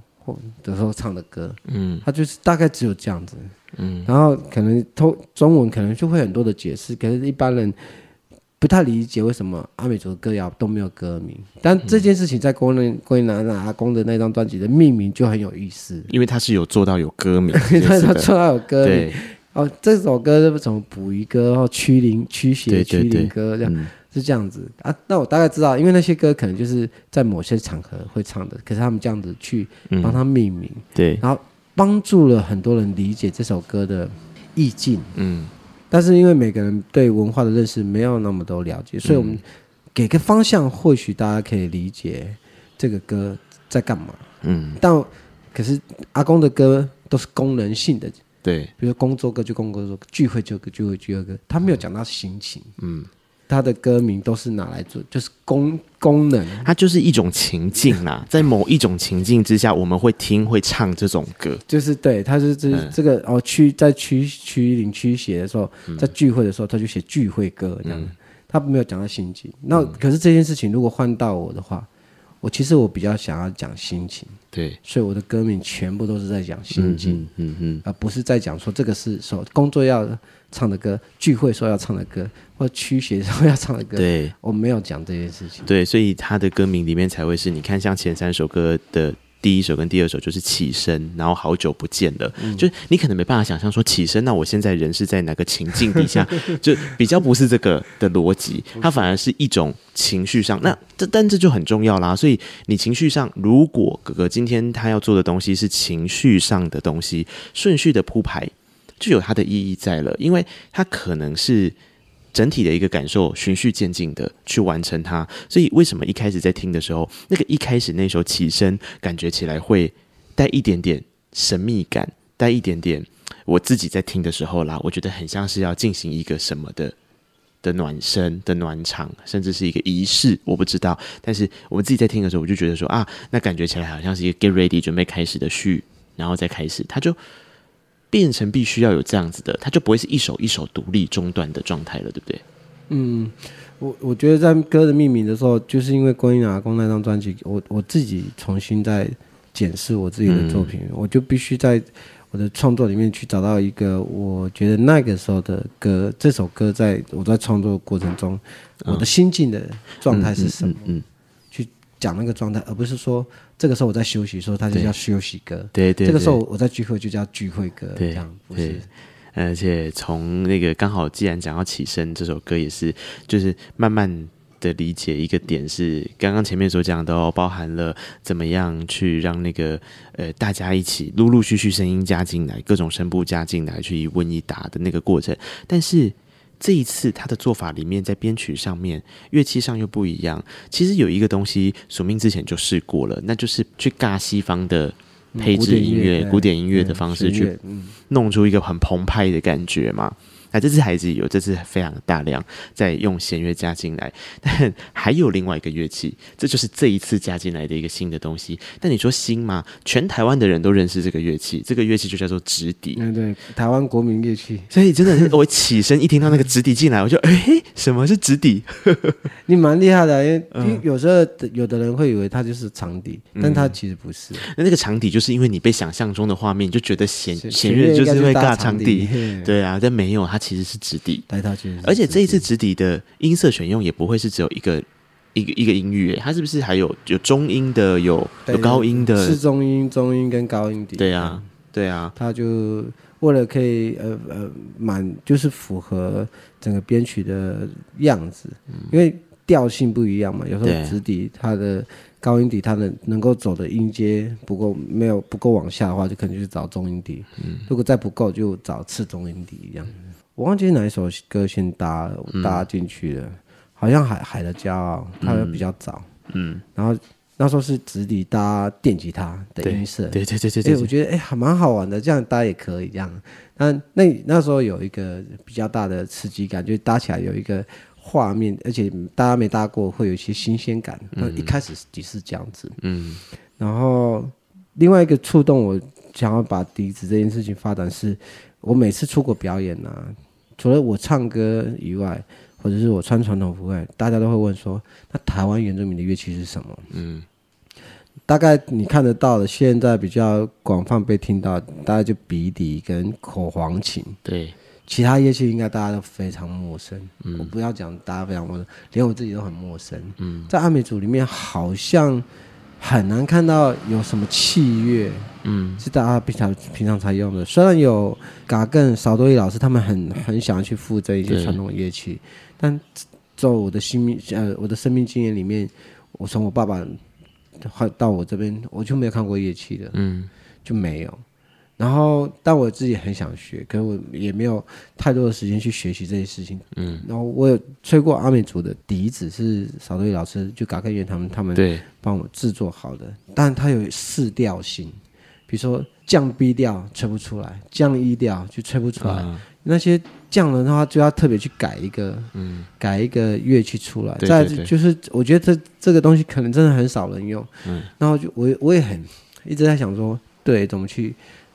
的时候唱的歌，嗯，他就是大概只有这样子，嗯，然后可能通中文可能就会很多的解释，可是一般人不太理解为什么阿美族的歌谣都没有歌名，但这件事情在郭英郭英男阿公的那张专辑的命名就很有意思，因为他是有做到有歌名，他做到有歌名，哦，这首歌是什么？捕鱼歌，然后驱灵驱邪驱灵歌这样。是这样子。啊，那我大概知道，因为那些歌可能就是在某些场合会唱的，可是他们这样子去帮他命名，嗯、对，然后帮助了很多人理解这首歌的意境，嗯，但是因为每个人对文化的认识没有那么多了解，所以我们给个方向，或许大家可以理解这个歌在干嘛，嗯，但可是阿公的歌都是功能性的，对，比如说工作歌就工作歌，聚会就聚会聚会歌，他没有讲到心情，嗯。他的歌名都是拿来做，就是功功能，它就是一种情境啦，在某一种情境之下，我们会听会唱这种歌，就是对，他是这这个哦驱在驱驱灵驱邪的时候，在聚会的时候，他就写聚会歌这样，嗯、他没有讲到心情。那可是这件事情如果换到我的话，我其实我比较想要讲心情，对，所以我的歌名全部都是在讲心情，嗯嗯，而不是在讲说这个是说工作要唱的歌，聚会说要唱的歌，或驱邪时候要唱的歌。对，我没有讲这件事情。对，所以他的歌名里面才会是你看，像前三首歌的第一首跟第二首就是起身，然后好久不见了，嗯、就是你可能没办法想象说起身，那我现在人是在哪个情境底下，就比较不是这个的逻辑，它反而是一种情绪上。那这但这就很重要啦。所以你情绪上，如果哥哥今天他要做的东西是情绪上的东西，顺序的铺排。就有它的意义在了，因为它可能是整体的一个感受，循序渐进的去完成它。所以为什么一开始在听的时候，那个一开始那首起身，感觉起来会带一点点神秘感，带一点点我自己在听的时候啦，我觉得很像是要进行一个什么的的暖身的暖场，甚至是一个仪式，我不知道。但是我们自己在听的时候，我就觉得说啊，那感觉起来好像是一个 get ready 准备开始的序。然后再开始，它就变成必须要有这样子的，它就不会是一首一首独立中断的状态了，对不对？嗯，我我觉得在歌的命名的时候，就是因为《观音阿公》那张专辑，我我自己重新在检视我自己的作品，嗯、我就必须在我的创作里面去找到一个我觉得那个时候的歌，这首歌在我在创作过程中，我的心境的状态是什么？嗯。嗯嗯嗯讲那个状态，而不是说这个时候我在休息，的时候它就叫休息歌。对对，对，这个时候我在聚会就叫聚会歌。对，这样不是。而且从那个刚好，既然讲到起身这首歌，也是就是慢慢的理解一个点是，刚刚前面所讲的哦包含了怎么样去让那个呃大家一起陆陆续续声音加进来，各种声部加进来，去一问一答的那个过程，但是。这一次他的做法里面，在编曲上面、乐器上又不一样。其实有一个东西，署名之前就试过了，那就是去尬西方的配置音乐、古典音乐的方式去弄出一个很澎湃的感觉嘛。那这次孩子有，这次非常大量在用弦乐加进来，但还有另外一个乐器，这就是这一次加进来的一个新的东西。但你说新吗？全台湾的人都认识这个乐器，这个乐器就叫做直笛。嗯对，台湾国民乐器。所以真的是我起身一听到那个直笛进来，我就哎，什么是直笛？你蛮厉害的，因为、嗯、有时候有的人会以为它就是长笛，但它其实不是。那、嗯、那个长笛就是因为你被想象中的画面，就觉得弦弦乐就是会尬长笛，对啊，但没有它。其实是直笛，而且这一次直笛的音色选用也不会是只有一个一个一个音域，它是不是还有有中音的，有有高音的，是中音、中音跟高音笛。对啊，对啊，它就为了可以呃呃满，就是符合整个编曲的样子，嗯、因为调性不一样嘛，有时候直笛它的。高音笛它的能够走的音阶不够，没有不够往下的话，就可能就是找中音笛。嗯，如果再不够，就找次中音笛一样。我忘记哪一首歌先搭搭进去了，好像海海的骄傲，它比较早。嗯，然后那时候是直笛搭电吉他的音色。对对对对对，我觉得哎还蛮好玩的，这样搭也可以这样。但那那时候有一个比较大的刺激感，就搭起来有一个。画面，而且大家没搭过，会有一些新鲜感。那、嗯、一开始也是这样子，嗯。然后另外一个触动我想要把笛子这件事情发展是，我每次出国表演呢、啊，除了我唱歌以外，或者是我穿传统服外，大家都会问说，那台湾原住民的乐器是什么？嗯。大概你看得到的，现在比较广泛被听到，大概就鼻笛跟口簧琴。对。其他乐器应该大家都非常陌生，嗯、我不要讲大家非常陌生，连我自己都很陌生。嗯、在阿美族里面，好像很难看到有什么器乐，嗯，是大家平常平常才用的。虽然有嘎更少多益老师，他们很很想要去复制一些传统乐器，但在我的生命呃我的生命经验里面，我从我爸爸到我这边，我就没有看过乐器的，嗯，就没有。然后，但我自己很想学，可是我也没有太多的时间去学习这些事情。嗯，然后我有吹过阿美族的笛子，是少多益老师就嘎克园他们他们帮我制作好的，但它有四调性，比如说降 B 调吹不出来，降 E 调就吹不出来，嗯、那些降人的话就要特别去改一个，嗯，改一个乐器出来。再就是我觉得这这个东西可能真的很少人用，嗯，然后就我我也很一直在想说，对，怎么去。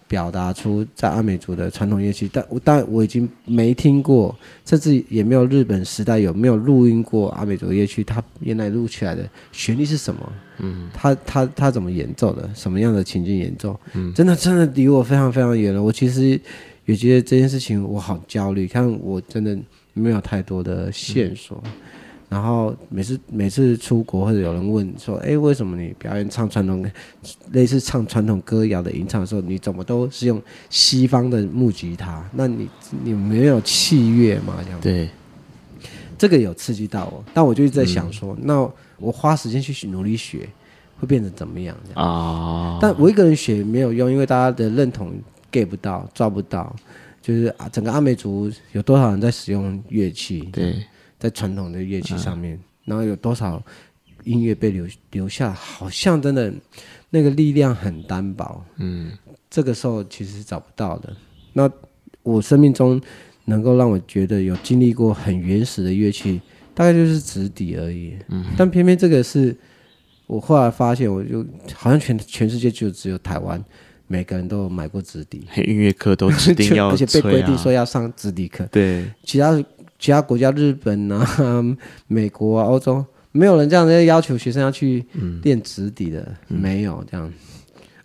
表达出在阿美族的传统乐器，但我但我已经没听过，甚至也没有日本时代有没有录音过阿美族乐器，它原来录起来的旋律是什么？嗯，它它它怎么演奏的？什么样的情境演奏？嗯，真的真的离我非常非常远了。我其实也觉得这件事情我好焦虑，看我真的没有太多的线索。嗯然后每次每次出国或者有人问说，哎，为什么你表演唱传统，类似唱传统歌谣的吟唱的时候，你怎么都是用西方的木吉他？那你你没有器乐吗？这样对，这个有刺激到我，但我就一直在想说，嗯、那我花时间去努力学，会变成怎么样？啊、哦！但我一个人学没有用，因为大家的认同 get 不到，抓不到，就是啊，整个阿美族有多少人在使用乐器？对。在传统的乐器上面，嗯、然后有多少音乐被留留下？好像真的那个力量很单薄。嗯，这个时候其实是找不到的。那我生命中能够让我觉得有经历过很原始的乐器，大概就是直笛而已。嗯，但偏偏这个是我后来发现，我就好像全全世界就只有台湾每个人都有买过纸笛，音乐课都指定 要、啊，而且被规定说要上纸笛课。对，其他其他国家，日本啊、美国啊、欧洲，没有人这样子要求学生要去练直笛的，嗯、没有这样。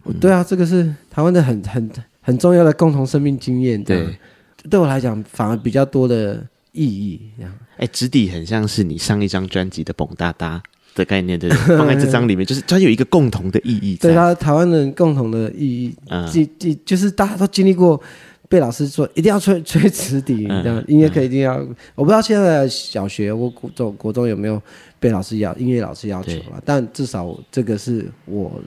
嗯、对啊，这个是台湾的很很很重要的共同生命经验。对，对我来讲反而比较多的意义。这样，哎，直笛很像是你上一张专辑的蹦哒哒。的概念的 放在这张里面，就是它有一个共同的意义。对，它台湾人共同的意义，嗯，就是大家都经历过被老师说一定要吹吹直笛，这样音乐课一定要。我不知道现在小学或国中国中有没有被老师要音乐老师要求了，但至少这个是我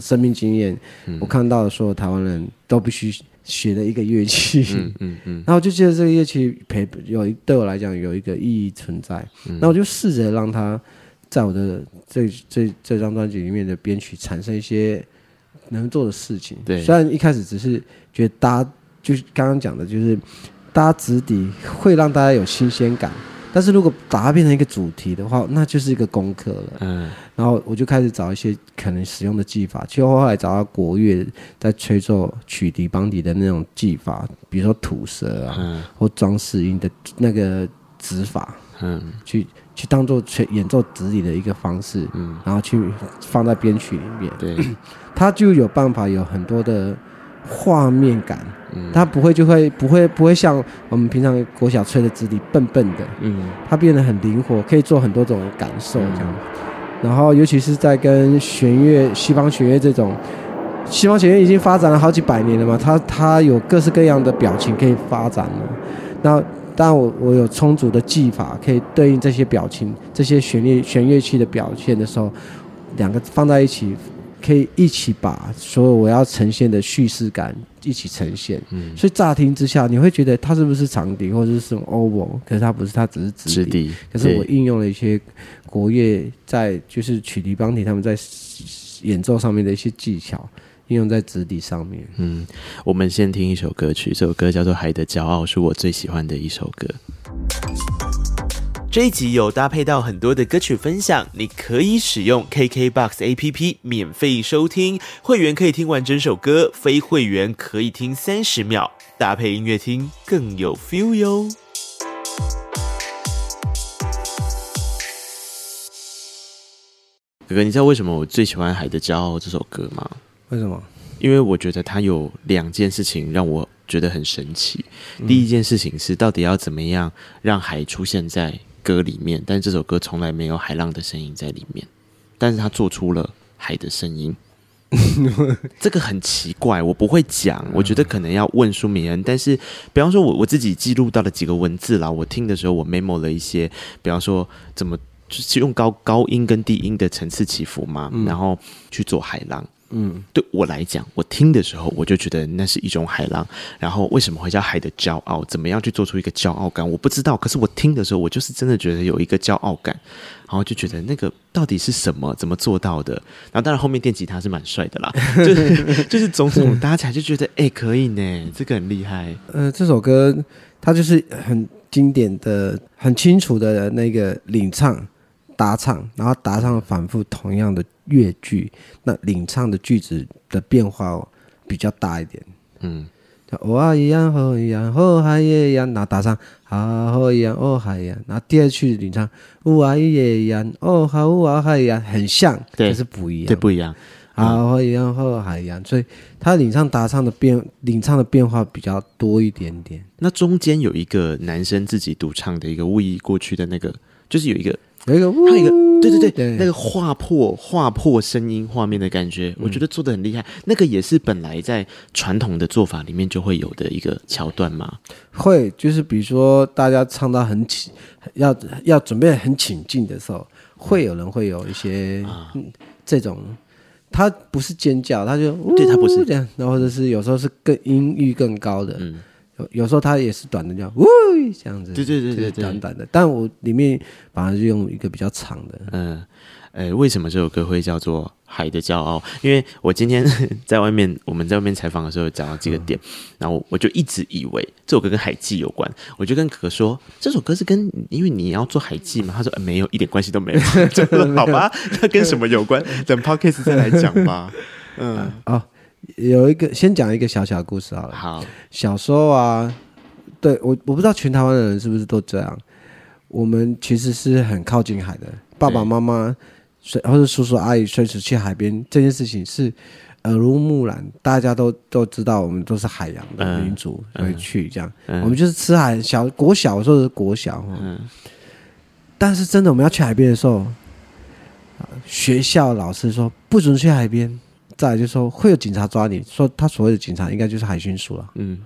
生命经验，我看到的所有台湾人都必须学的一个乐器。嗯嗯嗯。然后我就觉得这个乐器陪有对我来讲有一个意义存在，那我就试着让它。在我的这这这张专辑里面的编曲产生一些能做的事情。对，虽然一开始只是觉得搭，就是刚刚讲的，就是搭直底会让大家有新鲜感，但是如果把它变成一个主题的话，那就是一个功课了。嗯，然后我就开始找一些可能使用的技法，其实后来找到国乐在吹奏曲笛、邦笛的那种技法，比如说吐舌啊，嗯、或装饰音的那个指法，嗯，去。去当做吹演奏指笛的一个方式，嗯，然后去放在编曲里面，对，它就有办法有很多的画面感，嗯，它不会就会不会不会像我们平常国小吹的直笛笨笨的，嗯，它变得很灵活，可以做很多种感受这样，嗯，然后尤其是在跟弦乐西方弦乐这种，西方弦乐已经发展了好几百年了嘛，它它有各式各样的表情可以发展了，那。当然我我有充足的技法可以对应这些表情、这些旋律、弦乐器的表现的时候，两个放在一起，可以一起把所有我要呈现的叙事感一起呈现。嗯，所以乍听之下，你会觉得它是不是长笛或者是什么 oboe？可是它不是，它只是直笛。可是我应用了一些国乐在就是曲笛、邦笛他们在演奏上面的一些技巧。应用在纸笛上面。嗯，我们先听一首歌曲，这首歌叫做《海的骄傲》，是我最喜欢的一首歌。这一集有搭配到很多的歌曲分享，你可以使用 KKBOX APP 免费收听，会员可以听完整首歌，非会员可以听三十秒，搭配音乐听更有 feel 哟。哥哥，你知道为什么我最喜欢《海的骄傲》这首歌吗？为什么？因为我觉得它有两件事情让我觉得很神奇。嗯、第一件事情是，到底要怎么样让海出现在歌里面？但这首歌从来没有海浪的声音在里面，但是他做出了海的声音。这个很奇怪，我不会讲。我觉得可能要问舒明恩。但是，比方说我我自己记录到了几个文字啦，我听的时候我 memo 了一些，比方说怎么就是用高高音跟低音的层次起伏嘛，嗯、然后去做海浪。嗯，对我来讲，我听的时候我就觉得那是一种海浪。然后为什么会叫海的骄傲？怎么样去做出一个骄傲感？我不知道。可是我听的时候，我就是真的觉得有一个骄傲感。然后就觉得那个到底是什么？怎么做到的？然后当然后面电吉他是蛮帅的啦，就是就是种种搭起来就觉得哎、欸、可以呢，这个很厉害。呃，这首歌它就是很经典的、很清楚的那个领唱、搭唱，然后搭唱反复同样的。乐句，那领唱的句子的变化比较大一点。嗯，哦啊一样，哦一样，哦海也一样，那搭上啊哦一样，哦海一样。然后第二句领唱，呜啊耶一样，哦好呜啊海一样，很像，对可是不一样，对，不一样。啊哦一样，哦海一样，所以他领唱搭唱的变，领唱的变化比较多一点点。那中间有一个男生自己独唱的一个位移过去的那个，就是有一个。有一个，还有一个，对对对，对那个划破划破声音画面的感觉，嗯、我觉得做的很厉害。那个也是本来在传统的做法里面就会有的一个桥段吗？会，就是比如说大家唱到很起，要要准备很请进的时候，会有人会有一些、啊嗯、这种，他不是尖叫，他就对他不是这样，然后或者是有时候是更音域更高的。嗯有时候它也是短的，叫“呜”这样子，对对对对对，短短的。但我里面反而是用一个比较长的。嗯，呃，为什么这首歌会叫做《海的骄傲》？因为我今天 在外面，我们在外面采访的时候讲到这个点，嗯、然后我就一直以为这首歌跟海记有关。我就跟可可说，这首歌是跟因为你要做海记嘛？他说、呃、没有，一点关系都没有。就说好吧，那跟什么有关？等 Podcast 再来讲吧。嗯，哦，有一个先讲一个小小的故事好了。好，小时候啊，对我我不知道全台湾的人是不是都这样。我们其实是很靠近海的，爸爸妈妈随或者叔叔阿姨随时去海边，这件事情是耳濡目染，大家都都知道，我们都是海洋的民族，会、嗯、去这样。嗯、我们就是吃海，小国小的时候是国小，嗯。但是真的我们要去海边的时候，学校老师说不准去海边，再来就是说会有警察抓你，说他所谓的警察应该就是海巡署了，嗯。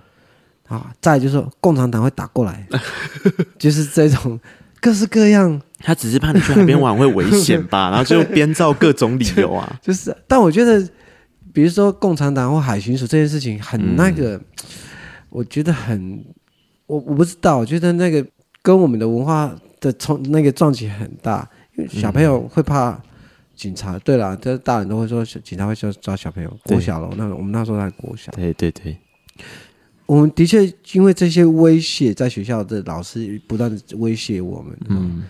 啊，再来就是说共产党会打过来，就是这种各式各样。他只是怕你去海边玩会危险吧，然后就编造各种理由啊。就是，但我觉得，比如说共产党或海巡署这件事情很那个，嗯、我觉得很，我我不知道，我觉得那个跟我们的文化的冲那个撞击很大，因为小朋友会怕警察。嗯、对了，这大人都会说警察会说抓小朋友。国小了，那我们那时候在国小。对对对。我们的确因为这些威胁，在学校的老师不断的威胁我们，嗯，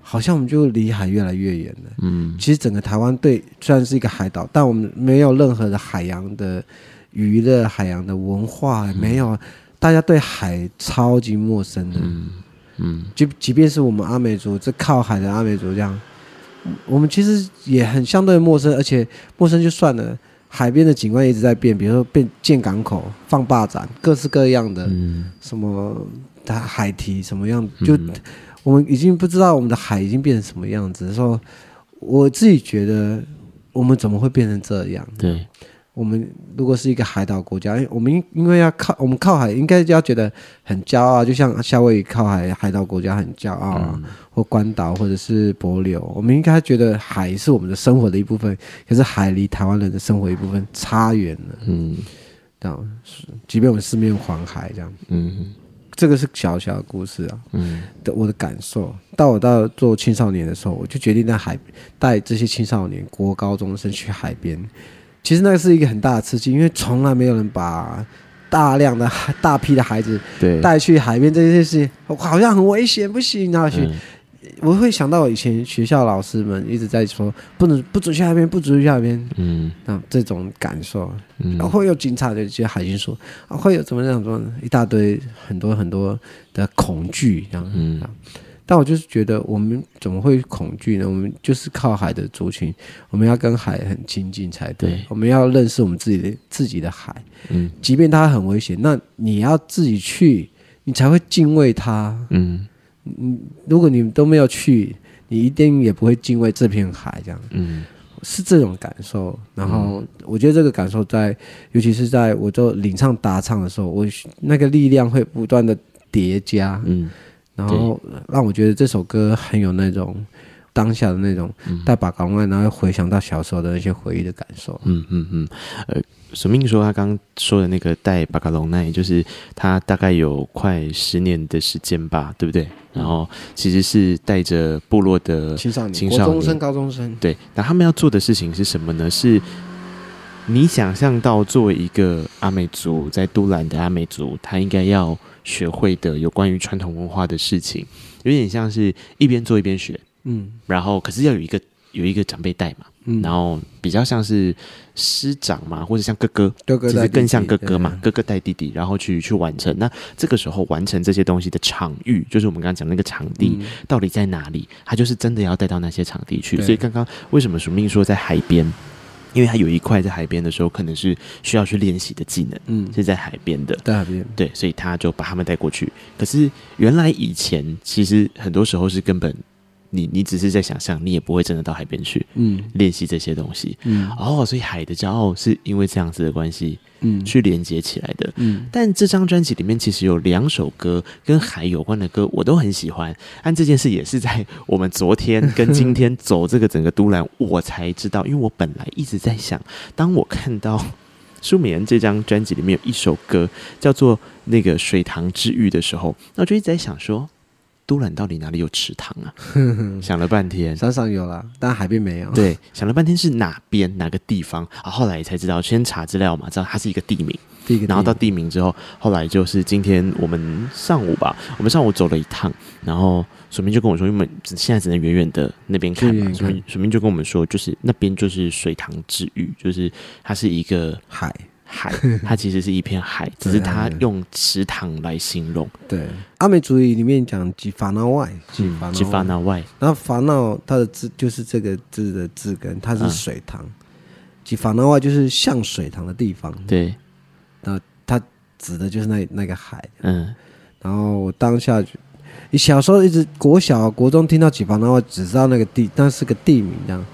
好像我们就离海越来越远了。嗯，其实整个台湾对虽然是一个海岛，但我们没有任何的海洋的娱乐、海洋的文化，没有，大家对海超级陌生的。嗯嗯，即即便是我们阿美族，这靠海的阿美族这样，我们其实也很相对陌生，而且陌生就算了。海边的景观一直在变，比如说变建港口、放霸展，各式各样的，什么它海堤什么样，就我们已经不知道我们的海已经变成什么样子。说我自己觉得，我们怎么会变成这样？对。我们如果是一个海岛国家，我们因因为要靠我们靠海，应该要觉得很骄傲，就像夏威夷靠海海岛国家很骄傲啊，嗯、或关岛或者是帛琉，我们应该觉得海是我们的生活的一部分。可是海离台湾人的生活一部分差远了，嗯，这样，即便我们四面环海，这样，嗯，这个是小小的故事啊，嗯，的我的感受。到我到做青少年的时候，我就决定在海带这些青少年国高中生去海边。其实那个是一个很大的刺激，因为从来没有人把大量的 大批的孩子带去海边这件事情，好像很危险，不行，然后去。嗯、我会想到我以前学校老师们一直在说，不能不准去海边，不准去海边。嗯，那这种感受，然后会有警察的，就海军说，会有怎么样说，一大堆很多很多的恐惧，这样。嗯。但我就是觉得，我们怎么会恐惧呢？我们就是靠海的族群，我们要跟海很亲近才对。对，我们要认识我们自己的自己的海，嗯，即便它很危险，那你要自己去，你才会敬畏它。嗯，嗯，如果你都没有去，你一定也不会敬畏这片海，这样。嗯，是这种感受。然后，我觉得这个感受在，尤其是在我做领唱打唱的时候，我那个力量会不断的叠加。嗯。然后让我觉得这首歌很有那种当下的那种带把港湾，然后回想到小时候的那些回忆的感受。嗯嗯嗯。呃，索命说他刚刚说的那个带巴卡龙奈，就是他大概有快十年的时间吧，对不对？然后其实是带着部落的青少年、青少年、高中生、高中生。对，那他们要做的事情是什么呢？是你想象到作为一个阿美族，在都兰的阿美族，他应该要。学会的有关于传统文化的事情，有点像是一边做一边学，嗯，然后可是要有一个有一个长辈带嘛，嗯，然后比较像是师长嘛，或者像哥哥，哥哥其实更像哥哥嘛，哥哥带弟弟，然后去去完成。那这个时候完成这些东西的场域，就是我们刚刚讲那个场地到底在哪里？他就是真的要带到那些场地去。所以刚刚为什么署命说在海边？因为他有一块在海边的时候，可能是需要去练习的技能，嗯，是在海边的，在海边，对，所以他就把他们带过去。可是原来以前其实很多时候是根本。你你只是在想象，你也不会真的到海边去，嗯，练习这些东西，嗯，哦，所以海的骄傲是因为这样子的关系，嗯，去连接起来的，嗯。但这张专辑里面其实有两首歌跟海有关的歌，我都很喜欢。但这件事也是在我们昨天 跟今天走这个整个都兰，我才知道，因为我本来一直在想，当我看到舒美恩这张专辑里面有一首歌叫做那个水塘之玉的时候，那我就一直在想说。都兰到底哪里有池塘啊？想了半天，山上有啦，但海边没有。对，想了半天是哪边哪个地方啊？后来才知道，先查资料嘛，知道它是一个地名。地名，然后到地名之后，后来就是今天我们上午吧，我们上午走了一趟，然后署名就跟我说，因为现在只能远远的那边看嘛。署名署名就跟我们说，就是那边就是水塘之域，就是它是一个海海，它其实是一片海，只是它用池塘来形容。对，阿美族语里面讲吉法纳外，吉法吉法那外，然后法纳它的字就是这个字的字根，它是水塘，吉法那外就是像水塘的地方。对，那它指的就是那那个海。嗯，然后我当下就，你小时候一直国小国中听到吉法那外，只知道那个地，那是个地名这样。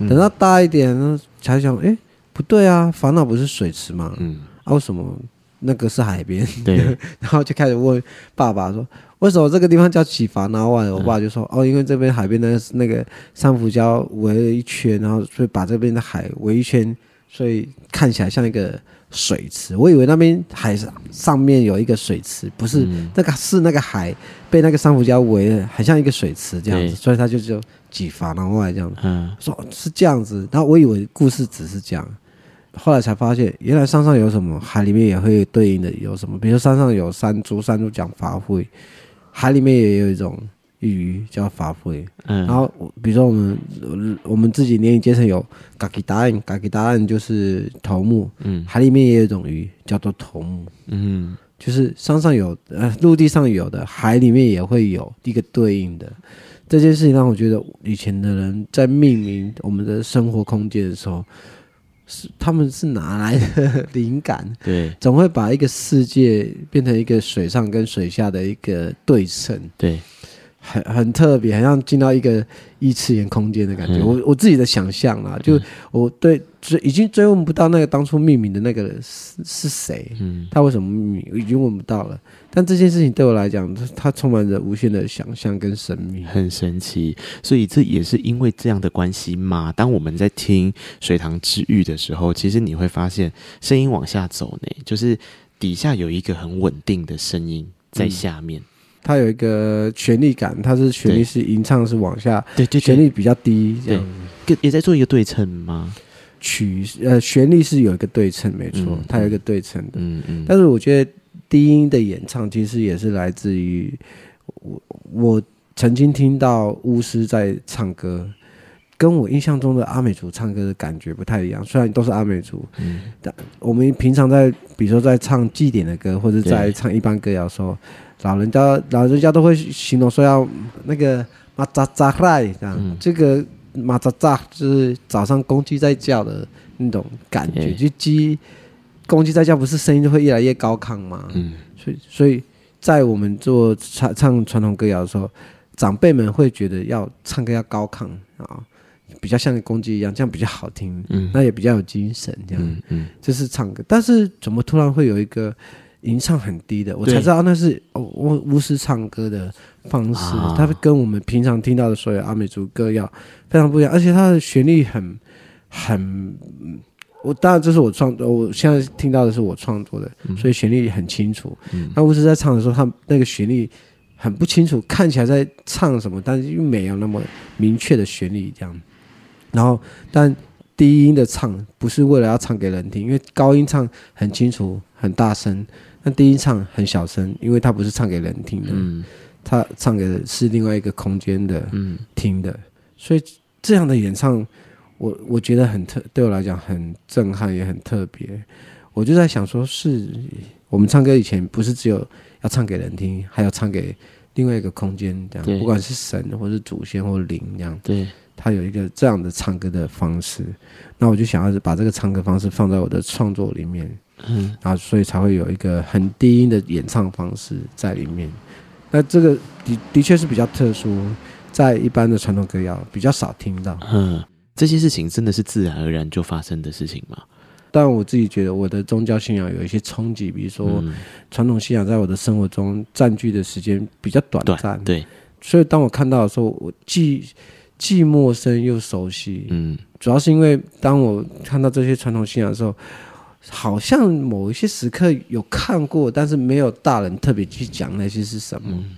等到大一点呢，才想，哎，不对啊，烦恼不是水池吗？嗯，啊，为什么那个是海边？对，然后就开始问爸爸说，为什么这个地方叫吉法那外？我爸就说，哦，因为这边海边的那个珊瑚礁围了一圈，然后所以把这边的海围一圈，所以看起来像一个。水池，我以为那边海上上面有一个水池，不是、嗯、那个是那个海被那个珊瑚礁围了，很像一个水池这样子，所以他就就吉法那外这样子，嗯，说是这样子，然后我以为故事只是这样，后来才发现原来山上有什么，海里面也会对应的有什么，比如说山上有山猪，山猪讲法会，海里面也有一种。鱼叫法会，嗯，然后比如说我们我们自己年龄阶层有嘎吉达案，嘎吉达案就是头目，嗯，海里面也有一种鱼叫做头目，嗯，就是山上有呃陆地上有的，海里面也会有一个对应的。这件事情让我觉得以前的人在命名我们的生活空间的时候，是他们是哪来的灵感？对，总会把一个世界变成一个水上跟水下的一个对称，对。很很特别，好像进到一个异次元空间的感觉。嗯、我我自己的想象啦，就我对追已经追问不到那个当初命名的那个人是是谁，嗯，他为什么命名，已经问不到了。但这件事情对我来讲，它充满着无限的想象跟神秘，很神奇。所以这也是因为这样的关系嘛。当我们在听水塘之玉的时候，其实你会发现声音往下走呢，就是底下有一个很稳定的声音在下面。嗯它有一个旋律感，它是旋律是吟唱是往下，对对，旋律比较低，这样对，也在做一个对称吗？曲呃，旋律是有一个对称，没错，嗯、它有一个对称的，嗯嗯。但是我觉得低音的演唱其实也是来自于我，我曾经听到巫师在唱歌，跟我印象中的阿美族唱歌的感觉不太一样。虽然都是阿美族，嗯，但我们平常在比如说在唱祭典的歌，或者在唱一般歌谣的时候。老人家，老人家都会形容说要那个马扎扎来，这样，嗯、这个马扎扎就是早上公鸡在叫的那种感觉，欸、就鸡公鸡在叫，不是声音就会越来越高亢吗？嗯，所以所以在我们做唱唱传统歌谣的时候，长辈们会觉得要唱歌要高亢啊，比较像公鸡一样，这样比较好听，嗯，那也比较有精神，这样，嗯，嗯，这是唱歌，但是怎么突然会有一个？吟唱很低的，我才知道那是哦，巫巫师唱歌的方式，它跟我们平常听到的所有阿美族歌谣非常不一样，而且它的旋律很很，我当然这是我创，我现在听到的是我创作的，所以旋律很清楚。那巫师在唱的时候，他那个旋律很不清楚，看起来在唱什么，但是又没有那么明确的旋律这样。然后，但低音的唱不是为了要唱给人听，因为高音唱很清楚、很大声。那第一唱很小声，因为他不是唱给人听的，嗯、他唱给的是另外一个空间的嗯听的，嗯、所以这样的演唱，我我觉得很特，对我来讲很震撼，也很特别。我就在想说，是我们唱歌以前不是只有要唱给人听，还要唱给另外一个空间，这样不管是神或是祖先或灵这样，对，他有一个这样的唱歌的方式。那我就想要把这个唱歌方式放在我的创作里面。嗯，然后所以才会有一个很低音的演唱方式在里面。那这个的的确是比较特殊，在一般的传统歌谣比较少听到。嗯，这些事情真的是自然而然就发生的事情吗？但我自己觉得我的宗教信仰有一些冲击，比如说传统信仰在我的生活中占据的时间比较短暂。对，所以当我看到的时候，我既既陌生又熟悉。嗯，主要是因为当我看到这些传统信仰的时候。好像某一些时刻有看过，但是没有大人特别去讲那些是什么，嗯、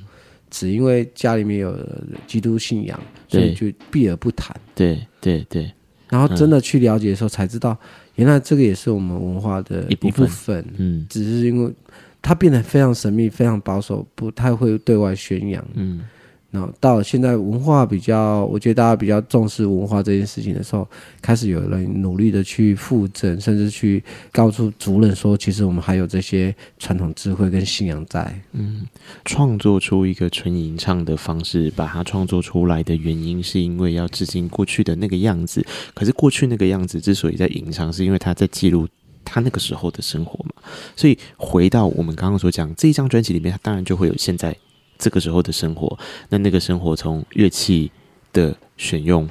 只因为家里面有基督信仰，所以就避而不谈。对对对。然后真的去了解的时候，才知道原来这个也是我们文化的一部分。部分嗯，只是因为它变得非常神秘、非常保守，不太会对外宣扬。嗯，那到现在文化比较，我觉得大家比较重视文化这件事情的时候，开始有人努力的去复振，甚至去告诉族人说，其实我们还有这些传统智慧跟信仰在。嗯，创作出一个纯吟唱的方式，把它创作出来的原因，是因为要致敬过去的那个样子。可是过去那个样子之所以在吟唱，是因为他在记录他那个时候的生活嘛。所以回到我们刚刚所讲这一张专辑里面，它当然就会有现在。这个时候的生活，那那个生活从乐器的选用，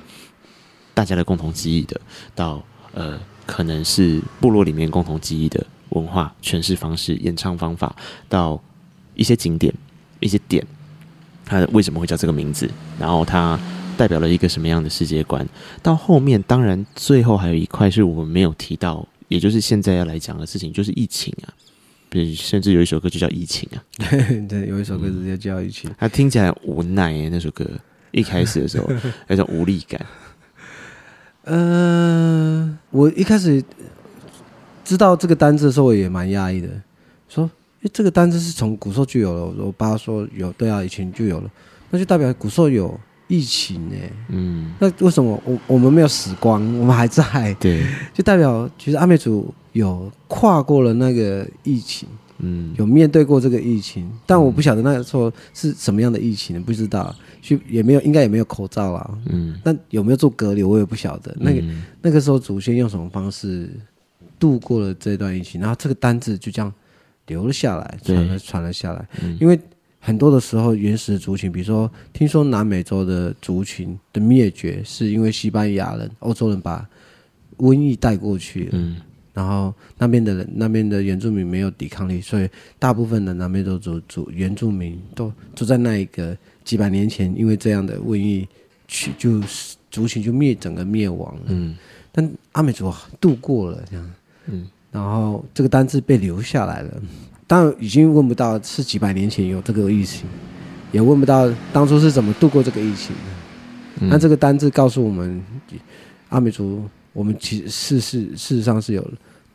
大家的共同记忆的，到呃，可能是部落里面共同记忆的文化诠释方式、演唱方法，到一些景点、一些点，它为什么会叫这个名字？然后它代表了一个什么样的世界观？到后面，当然最后还有一块是我们没有提到，也就是现在要来讲的事情，就是疫情啊。比，甚至有一首歌就叫《疫情》啊，对，有一首歌直接叫《疫情》，它听起来无奈诶，那首歌一开始的时候 那种无力感。呃，我一开始知道这个单字的时候，我也蛮压抑的，说，诶，这个单字是从古时候就有了。我爸说有，对啊，以前就有了，那就代表古时候有疫情诶。嗯，那为什么？我我们没有死光，我们还在？对，就代表其实阿美族。有跨过了那个疫情，嗯，有面对过这个疫情，但我不晓得那个时候是什么样的疫情，不知道，也没有，应该也没有口罩啦，嗯，但有没有做隔离，我也不晓得。那个那个时候祖先用什么方式度过了这段疫情，然后这个单子就这样留了下来，传了传了下来。因为很多的时候，原始族群，比如说，听说南美洲的族群的灭绝，是因为西班牙人、欧洲人把瘟疫带过去了，嗯。然后那边的人，那边的原住民没有抵抗力，所以大部分的南美洲族族原住民都就在那一个几百年前，因为这样的瘟疫，去就是族群就灭整个灭亡了。嗯，但阿美族度过了这样，嗯，然后这个单字被留下来了。当然已经问不到是几百年前有这个疫情，也问不到当初是怎么度过这个疫情的。那、嗯、这个单字告诉我们，阿美族。我们其实事实事实上是有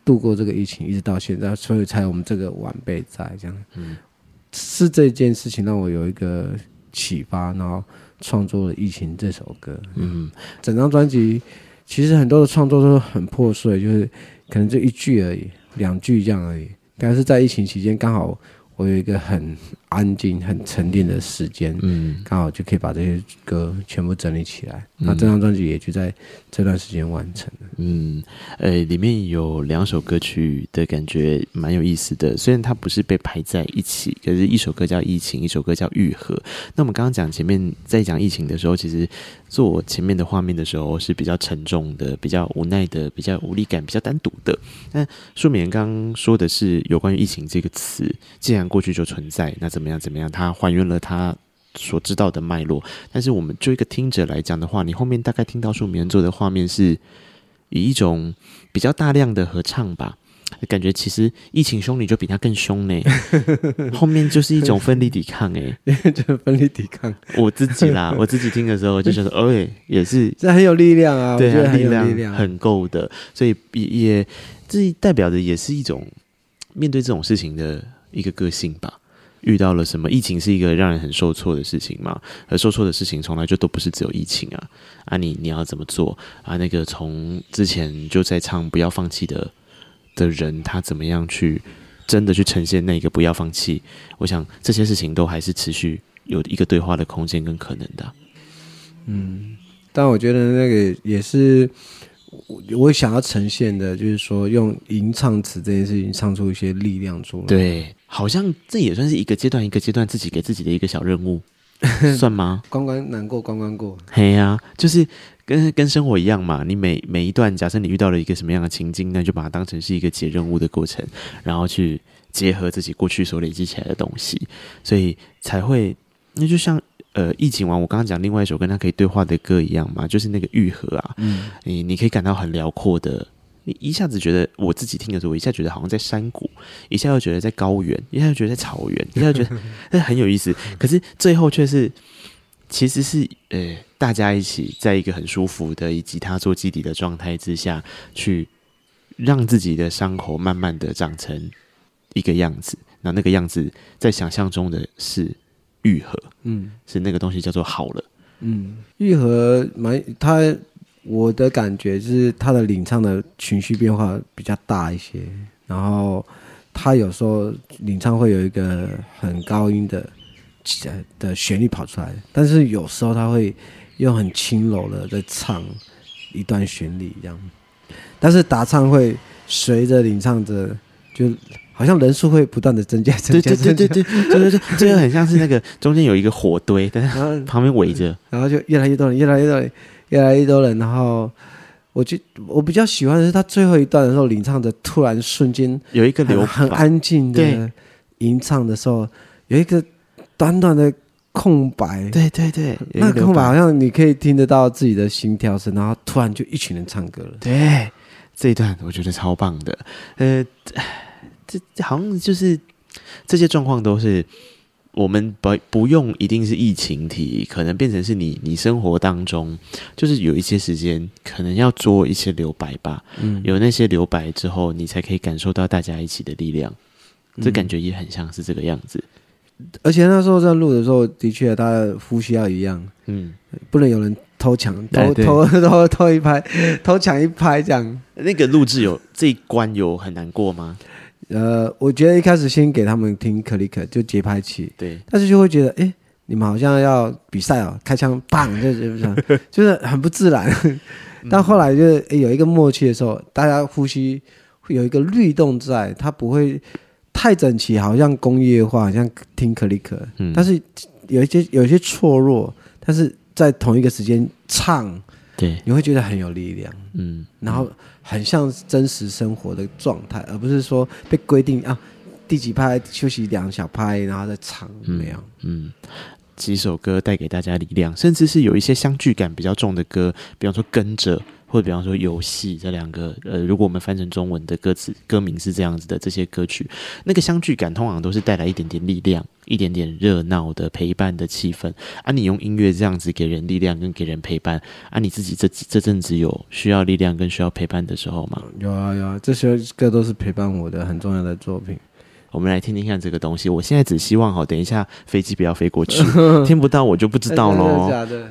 度过这个疫情，一直到现在，所以才有我们这个晚辈在这样。嗯，是这件事情让我有一个启发，然后创作了《疫情》这首歌。嗯，整张专辑其实很多的创作都很破碎，就是可能就一句而已，两句这样而已。但是在疫情期间，刚好。我有一个很安静、很沉淀的时间，嗯，刚好就可以把这些歌全部整理起来。那、嗯、这张专辑也就在这段时间完成了。嗯，呃，里面有两首歌曲的感觉蛮有意思的，虽然它不是被排在一起，可是一首歌叫《疫情》，一首歌叫《愈合》。那我们刚刚讲前面在讲疫情的时候，其实做前面的画面的时候是比较沉重的、比较无奈的、比较无力感、比较单独的。那舒美妍刚刚说的是有关于“疫情”这个词，既然过去就存在，那怎么样？怎么样？他还原了他所知道的脉络。但是，我们就一个听者来讲的话，你后面大概听到舒美妍做的画面是以一种比较大量的合唱吧，感觉其实疫情凶你就比他更凶呢。后面就是一种奋力抵抗，哎，就奋力抵抗。我自己啦，我自己听的时候就觉得，哦，也是这很有力量啊，对啊，很有力量，很够的。所以也也这代表的也是一种面对这种事情的。一个个性吧，遇到了什么？疫情是一个让人很受挫的事情嘛，而受挫的事情从来就都不是只有疫情啊啊！你你要怎么做啊？那个从之前就在唱不要放弃的的人，他怎么样去真的去呈现那个不要放弃？我想这些事情都还是持续有一个对话的空间跟可能的。嗯，但我觉得那个也是。我我想要呈现的，就是说用吟唱词这件事情唱出一些力量出来。对，好像这也算是一个阶段一个阶段自己给自己的一个小任务，算吗？关关难过关关过。嘿呀、啊，就是跟跟生活一样嘛。你每每一段，假设你遇到了一个什么样的情境，那就把它当成是一个解任务的过程，然后去结合自己过去所累积起来的东西，所以才会那就像。呃，疫情完，我刚刚讲另外一首跟他可以对话的歌一样嘛，就是那个愈合啊，嗯，你你可以感到很辽阔的，你一下子觉得我自己听的时候，我一下觉得好像在山谷，一下又觉得在高原，一下又觉得在草原，一下又觉得那 很有意思，可是最后却是其实是呃大家一起在一个很舒服的以吉他做基底的状态之下去让自己的伤口慢慢的长成一个样子，那那个样子在想象中的是。愈合，嗯，是那个东西叫做好了，嗯，愈合蛮他，我的感觉就是他的领唱的情绪变化比较大一些，然后他有时候领唱会有一个很高音的的旋律跑出来，但是有时候他会用很轻柔的在唱一段旋律这样，但是打唱会随着领唱者就。好像人数会不断的增加，增加，对对对对对，就是这个很像是那个中间有一个火堆，然后旁边围着，然后就越来越多人，越来越多人，越来越多人。然后我就我比较喜欢的是他最后一段的时候，领唱的突然瞬间有一个流很安静的吟唱的时候，有一个短短的空白，对对对，那空白好像你可以听得到自己的心跳声，然后突然就一群人唱歌了。对，这一段我觉得超棒的，呃。这好像就是这些状况都是我们不不用一定是疫情体，可能变成是你你生活当中就是有一些时间可能要做一些留白吧。嗯，有那些留白之后，你才可以感受到大家一起的力量。这感觉也很像是这个样子。嗯，而且那时候在录的时候，的确大家呼吸要一样。嗯，不能有人偷抢偷偷偷偷一拍，偷抢一拍这样。那个录制有这一关有很难过吗？呃，我觉得一开始先给他们听 click 就节拍器，对，但是就会觉得，哎，你们好像要比赛哦，开枪，棒，就是 就是很不自然。但后来就是有一个默契的时候，大家呼吸会有一个律动在，它不会太整齐，好像工业化，好像听 click，嗯，但是有一些有一些错落，但是在同一个时间唱。对，你会觉得很有力量，嗯，然后很像真实生活的状态，而不是说被规定啊，第几拍休息两小拍，然后再唱那样，嗯，几首歌带给大家力量，甚至是有一些相聚感比较重的歌，比方说跟着。或者比方说游戏这两个，呃，如果我们翻成中文的歌词歌名是这样子的，这些歌曲那个相聚感通常都是带来一点点力量，一点点热闹的陪伴的气氛。啊，你用音乐这样子给人力量跟给人陪伴，啊，你自己这这阵子有需要力量跟需要陪伴的时候吗？有啊有啊，这些歌都是陪伴我的很重要的作品。我们来听听看这个东西。我现在只希望哈，等一下飞机不要飞过去，听不到我就不知道喽。假的。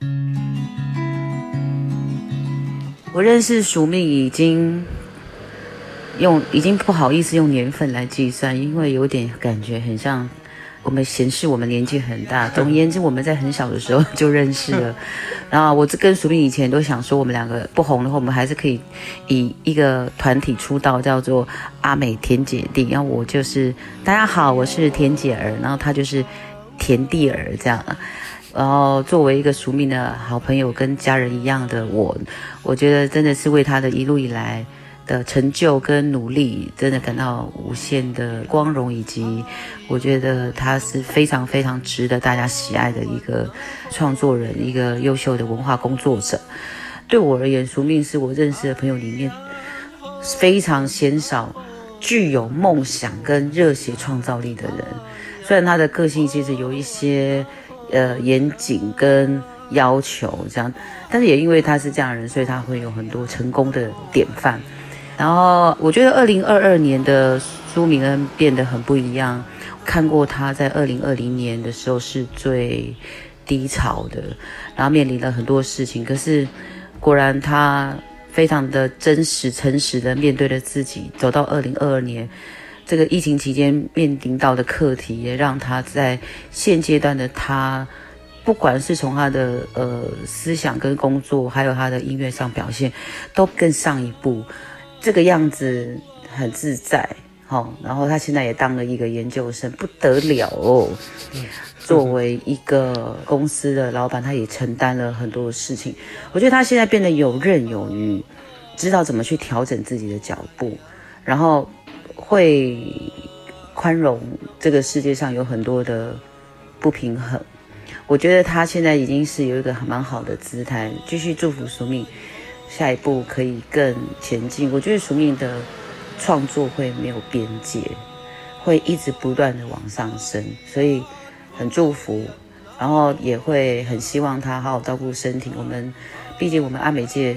我认识署名已经用已经不好意思用年份来计算，因为有点感觉很像我们显示我们年纪很大。总而言之，我们在很小的时候就认识了。然后我这跟署名以前都想说，我们两个不红的话，我们还是可以以一个团体出道，叫做阿美甜姐弟。然后我就是大家好，我是甜姐儿，然后他就是甜弟儿这样。然后作为一个署名的好朋友跟家人一样的我，我觉得真的是为他的一路以来的成就跟努力，真的感到无限的光荣，以及我觉得他是非常非常值得大家喜爱的一个创作人，一个优秀的文化工作者。对我而言，署名是我认识的朋友里面非常鲜少具有梦想跟热血创造力的人。虽然他的个性其实有一些。呃，严谨跟要求这样，但是也因为他是这样的人，所以他会有很多成功的典范。然后我觉得二零二二年的苏明恩变得很不一样。看过他在二零二零年的时候是最低潮的，然后面临了很多事情，可是果然他非常的真实、诚实的面对了自己，走到二零二二年。这个疫情期间面临到的课题，也让他在现阶段的他，不管是从他的呃思想跟工作，还有他的音乐上表现，都更上一步。这个样子很自在，好、哦。然后他现在也当了一个研究生，不得了哦。作为一个公司的老板，他也承担了很多事情。我觉得他现在变得游刃有余，知道怎么去调整自己的脚步，然后。会宽容这个世界上有很多的不平衡，我觉得他现在已经是有一个蛮好的姿态，继续祝福署名下一步可以更前进。我觉得署名的创作会没有边界，会一直不断的往上升，所以很祝福，然后也会很希望他好好照顾身体。我们毕竟我们阿美界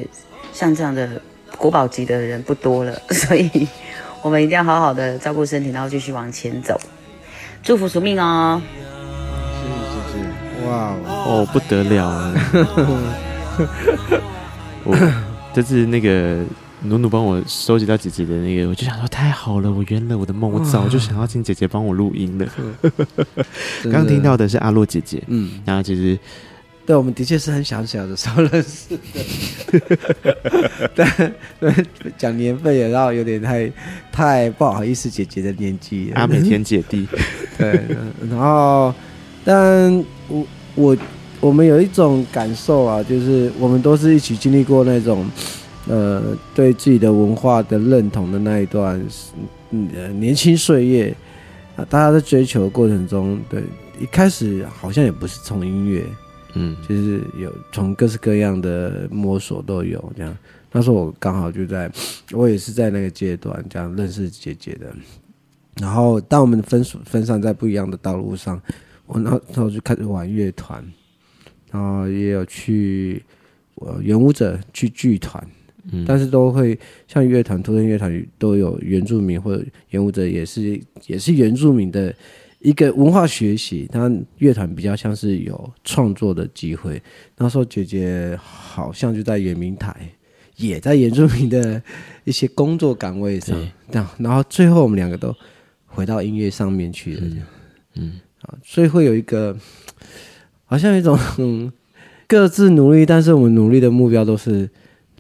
像这样的国宝级的人不多了，所以。我们一定要好好的照顾身体，然后继续往前走。祝福宿命哦！谢谢谢谢。哇哦，不得了了！我这次那个努努帮我收集到姐姐的那个，我就想说太好了，我圆了我的梦，我早就想要请姐姐帮我录音了。刚听到的是阿洛姐姐，嗯，然后其实。对，我们的确是很小小的时候认识的，但讲年份也让有点太太不好意思，姐姐的年纪，阿美天姐弟，对，然后，但我我我们有一种感受啊，就是我们都是一起经历过那种，呃，对自己的文化的认同的那一段，呃，年轻岁月啊，大家在追求的过程中，对，一开始好像也不是从音乐。嗯，就是有从各式各样的摸索都有这样。那时候我刚好就在，我也是在那个阶段这样认识姐姐的。然后当我们分属分散在不一样的道路上，我那时候就开始玩乐团，然后也有去呃原舞者去剧团，嗯，但是都会像乐团、土生乐团都有原住民或者原舞者也是也是原住民的。一个文化学习，他乐团比较像是有创作的机会。那时候姐姐好像就在圆明台，也在原住民的一些工作岗位上。这样，然后最后我们两个都回到音乐上面去了。这样，嗯，啊，所以会有一个好像有一种嗯 各自努力，但是我们努力的目标都是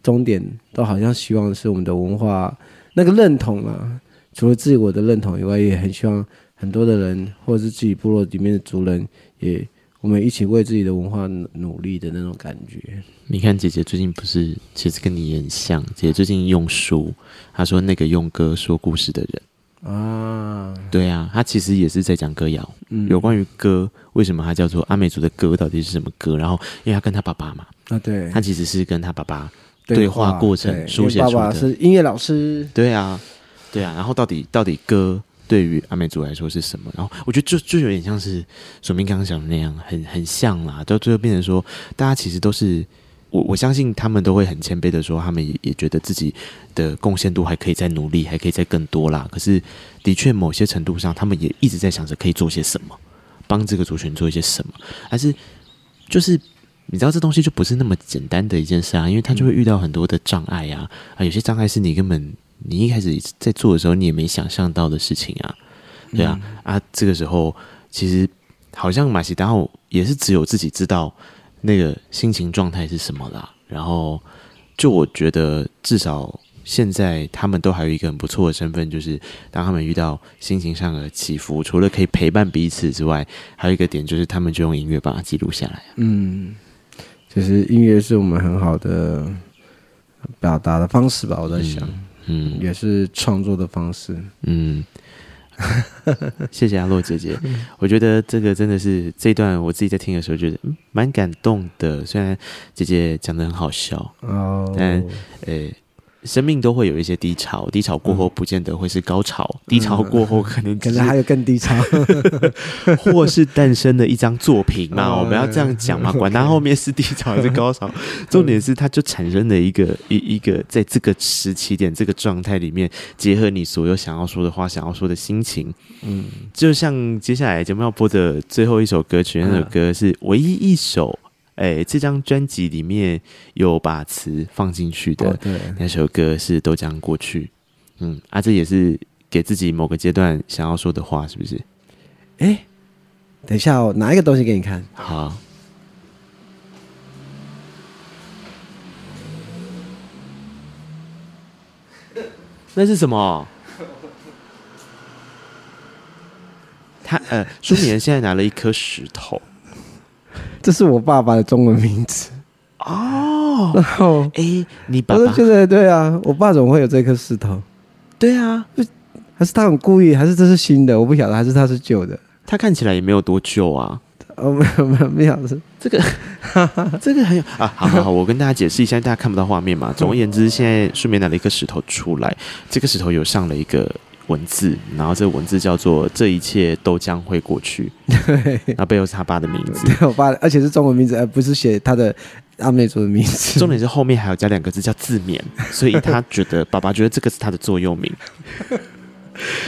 终点，都好像希望是我们的文化那个认同啊。除了自己我的认同以外，也很希望。很多的人，或者是自己部落里面的族人，也我们一起为自己的文化努力的那种感觉。你看，姐姐最近不是，其实跟你也很像。姐姐最近用书，她说那个用歌说故事的人啊，对啊，她其实也是在讲歌谣，嗯，有关于歌，为什么她叫做阿美族的歌，到底是什么歌？然后，因为她跟她爸爸嘛，啊，对，她其实是跟她爸爸对话过程书写出来的。爸爸是音乐老师，对啊，对啊，然后到底到底歌。对于阿美族来说是什么？然后我觉得就就有点像是索明刚刚讲的那样，很很像啦。到最后变成说，大家其实都是我我相信他们都会很谦卑的说，他们也也觉得自己的贡献度还可以再努力，还可以再更多啦。可是的确某些程度上，他们也一直在想着可以做些什么，帮这个族群做一些什么。还是就是你知道这东西就不是那么简单的一件事啊，因为他就会遇到很多的障碍啊啊，有些障碍是你根本。你一开始在做的时候，你也没想象到的事情啊，对啊，嗯、啊，这个时候其实好像马西达奥也是只有自己知道那个心情状态是什么啦。然后，就我觉得至少现在他们都还有一个很不错的身份，就是当他们遇到心情上的起伏，除了可以陪伴彼此之外，还有一个点就是他们就用音乐把它记录下来。嗯，其实音乐是我们很好的表达的方式吧，我在想。嗯嗯，也是创作的方式。嗯，谢谢阿洛姐姐。我觉得这个真的是这段我自己在听的时候觉得蛮感动的。虽然姐姐讲的很好笑，哦，但呃。欸生命都会有一些低潮，低潮过后不见得会是高潮，嗯、低潮过后可能可能还有更低潮，或是诞生的一张作品嘛。我们要这样讲嘛，管它后面是低潮还是高潮，重点是它就产生了一个一一个在这个时期点这个状态里面，结合你所有想要说的话，想要说的心情，嗯，就像接下来节目要播的最后一首歌曲，那首歌是唯一一首。哎，这张专辑里面有把词放进去的，那首歌是《都将过去》。嗯，啊，这也是给自己某个阶段想要说的话，是不是？哎，等一下，我拿一个东西给你看。好，那是什么？他呃，舒米恩现在拿了一颗石头。这是我爸爸的中文名字哦。然后，哎、欸，你爸爸我觉得对啊，我爸怎么会有这颗石头？对啊，还是他很故意，还是这是新的？我不晓得，还是他是旧的？他看起来也没有多旧啊。哦，没有没有没有，是这个 这个很有啊。好好好，我跟大家解释一下，大家看不到画面嘛。总而言之，现在顺便拿了一颗石头出来，这个石头有上了一个。文字，然后这个文字叫做“这一切都将会过去 ”，对，那背后是他爸的名字，对，我爸，而且是中文名字，而不是写他的阿美族的名字。重点是后面还有加两个字叫“自勉”，所以他觉得爸爸觉得这个是他的座右铭。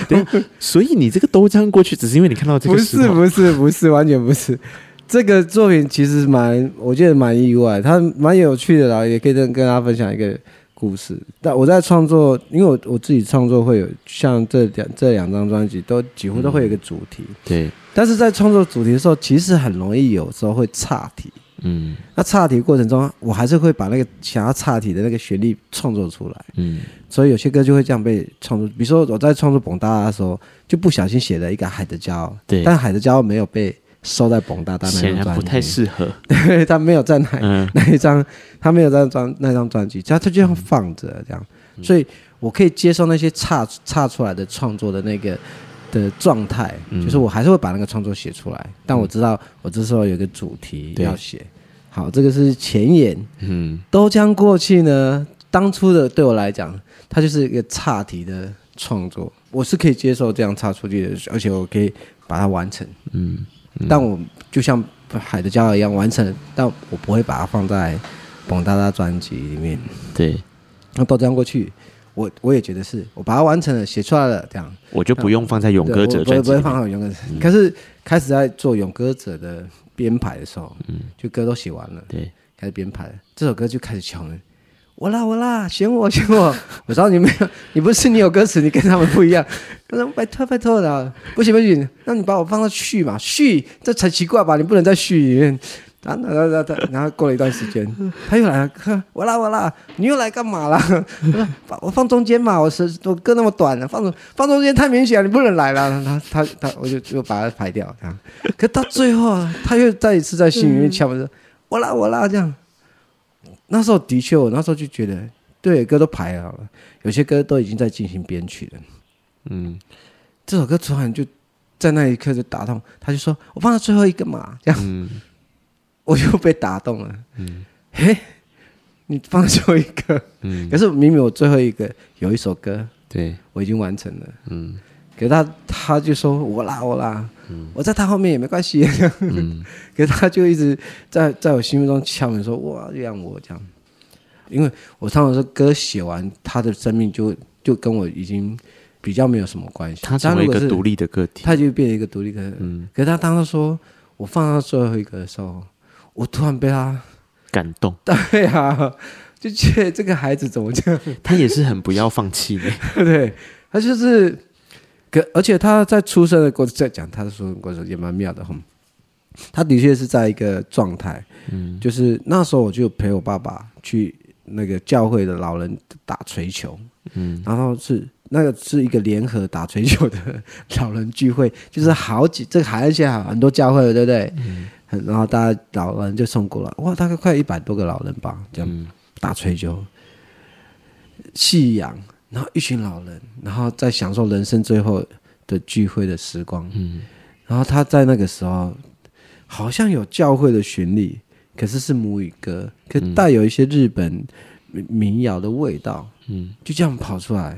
对，所以你这个都将过去，只是因为你看到这个？不是，不是，不是，完全不是。这个作品其实蛮，我觉得蛮意外，它蛮有趣的啦，也可以跟跟大家分享一个故事。但我在创作，因为我我自己创作会有像这两这两张专辑，都几乎都会有一个主题。嗯、对。但是在创作主题的时候，其实很容易有时候会岔题。嗯。那岔题过程中，我还是会把那个想要岔题的那个旋律创作出来。嗯。所以有些歌就会这样被创作，比如说我在创作《蹦哒哒》的时候，就不小心写了一个《海的骄傲》。对。但《海的骄傲》没有被。收在蹦哒哒那张专辑，显然不太适合。对，他没有在那、嗯、那一张，他没有在专那张专辑，他他就这样放着这样，嗯、所以我可以接受那些差差出来的创作的那个的状态，嗯、就是我还是会把那个创作写出来，嗯、但我知道我这时候有个主题要写。好，这个是前言。嗯，都将过去呢，当初的对我来讲，它就是一个差题的创作，我是可以接受这样差出去的，而且我可以把它完成。嗯。但我就像海的骄傲一样完成，但我不会把它放在蹦哒哒专辑里面。对，那都这样过去，我我也觉得是我把它完成了，写出来了，这样。我就不用放在勇歌者专辑，不会放在勇歌者。嗯、可是开始在做勇歌者的编排的时候，嗯，就歌都写完了，对，开始编排，这首歌就开始敲门。我啦我啦，选我 选我！我知道你没有，你不是你有歌词，你跟他们不一样。他说拜托拜托的，不行不行，那你把我放到序嘛，序这才奇怪吧？你不能在序里面。然后然后然后过了一段时间，他又来了，我啦我啦，你又来干嘛啦？把我放中间嘛，我是我歌那么短了，放放中间太明显，你不能来了。他他他，我就就把它排掉。这样，可到最后，他又再一次在心里面敲门说，我啦我啦这样。那时候的确，我那时候就觉得，对，歌都排好了，有些歌都已经在进行编曲了。嗯，这首歌突然就在那一刻就打动，他就说：“我放到最后一个嘛。”这样，嗯、我就被打动了。嗯，嘿，你放到最后一个，嗯，可是明明我最后一个有一首歌，对我已经完成了。嗯，可是他他就说我啦我啦，嗯、我在他后面也没关系。嗯。可是他就一直在在我心目中敲门说：“哇，这样我这样，因为我唱的时候歌写完，他的生命就就跟我已经比较没有什么关系。他成为一个独立的个体，他就变成一个独立的。嗯。可是他当时说我放到最后一个的时候，我突然被他感动。对啊，就觉得这个孩子怎么这样？他也是很不要放弃的。对，他就是，可而且他在出生的过程在讲他的出生过程也蛮妙的哈。他的确是在一个状态，嗯，就是那时候我就陪我爸爸去那个教会的老人打锤球，嗯，然后是那个是一个联合打锤球的老人聚会，就是好几这个海岸线很多教会，对不对？嗯，然后大家老人就送过来，哇，大概快一百多个老人吧，这样打锤球，夕阳，然后一群老人，然后在享受人生最后的聚会的时光，嗯，然后他在那个时候。好像有教会的旋律，可是是母语歌，可带有一些日本民谣的味道，嗯，就这样跑出来。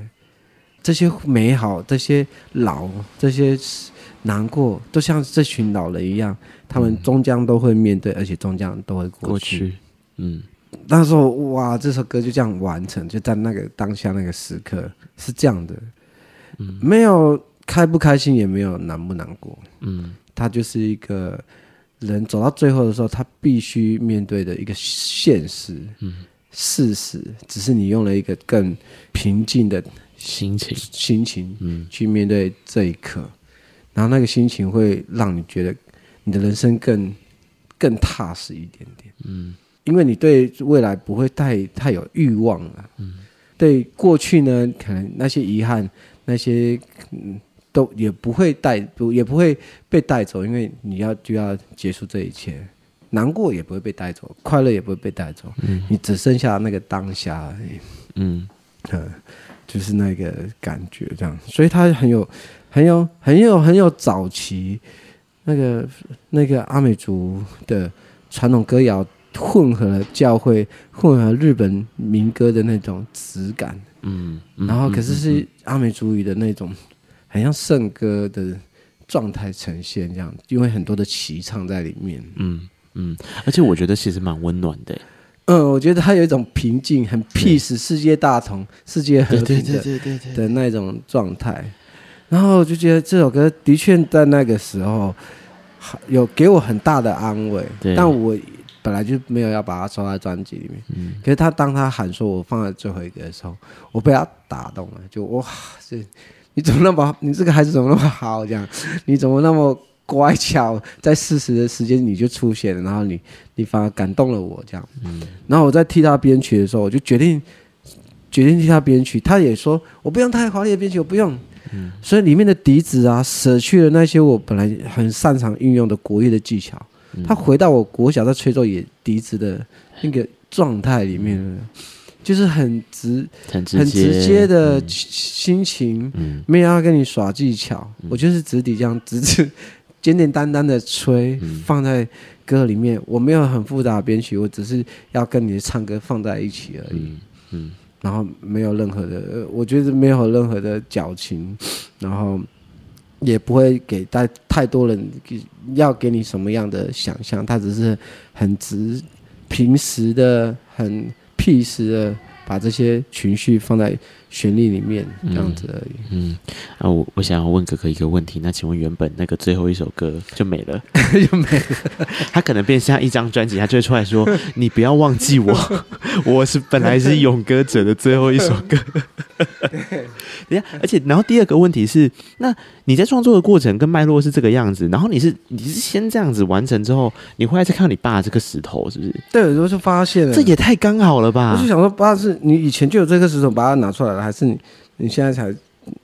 这些美好，这些老，这些难过，都像这群老人一样，他们终将都会面对，而且终将都会过去。过去嗯，那时候哇，这首歌就这样完成，就在那个当下那个时刻是这样的，嗯，没有开不开心，也没有难不难过，嗯，它就是一个。人走到最后的时候，他必须面对的一个现实，嗯，事实，只是你用了一个更平静的心情，心情，嗯，去面对这一刻，然后那个心情会让你觉得你的人生更更踏实一点点，嗯，因为你对未来不会太太有欲望了，嗯，对过去呢，可能那些遗憾，那些嗯。都也不会带不也不会被带走，因为你要就要结束这一切，难过也不会被带走，快乐也不会被带走，嗯，你只剩下那个当下而已，嗯，嗯，就是那个感觉这样，所以他很有很有很有很有早期那个那个阿美族的传统歌谣混合了教会混合日本民歌的那种质感，嗯，嗯，然后可是是阿美族语的那种。很像圣歌的状态呈现这样，因为很多的齐唱在里面。嗯嗯，而且我觉得其实蛮温暖的。嗯，我觉得它有一种平静、很 peace、世界大同、世界和平的的那种状态。然后我就觉得这首歌的确在那个时候有给我很大的安慰。但我本来就没有要把它收在专辑里面。嗯，可是他当他喊说我放在最后一个的时候，我被他打动了，就哇，这你怎么那么，你这个孩子怎么那么好？这样，你怎么那么乖巧，在适时的时间你就出现了，然后你你反而感动了我这样。嗯，然后我在替他编曲的时候，我就决定决定替他编曲。他也说我不用太华丽的编曲，我不用。嗯，所以里面的笛子啊，舍去了那些我本来很擅长运用的国乐的技巧，嗯、他回到我国小在吹奏野笛子的那个状态里面，嗯、就是很直、很直接，很直接的心情，嗯、没有要跟你耍技巧，嗯、我就是直笛这样直直简简单单的吹，嗯、放在歌里面，我没有很复杂的编曲，我只是要跟你的唱歌放在一起而已，嗯。嗯。然后没有任何的，我觉得没有任何的矫情，然后也不会给带太多人要给你什么样的想象，他只是很直、平时的、很屁事的把这些情绪放在旋律里面这样子而已。嗯，啊，我我想要问哥哥一个问题，那请问原本那个最后一首歌就没了，就没了。他可能变下一张专辑，他就会出来说：“ 你不要忘记我，我是本来是勇歌者的最后一首歌。”对，等下，而且然后第二个问题是，那你在创作的过程跟脉络是这个样子，然后你是你是先这样子完成之后，你回来再看到你爸这个石头，是不是？对，有时候就发现了，这也太刚好了吧？我就想说，爸是你以前就有这颗石头，把它拿出来了。还是你，你现在才，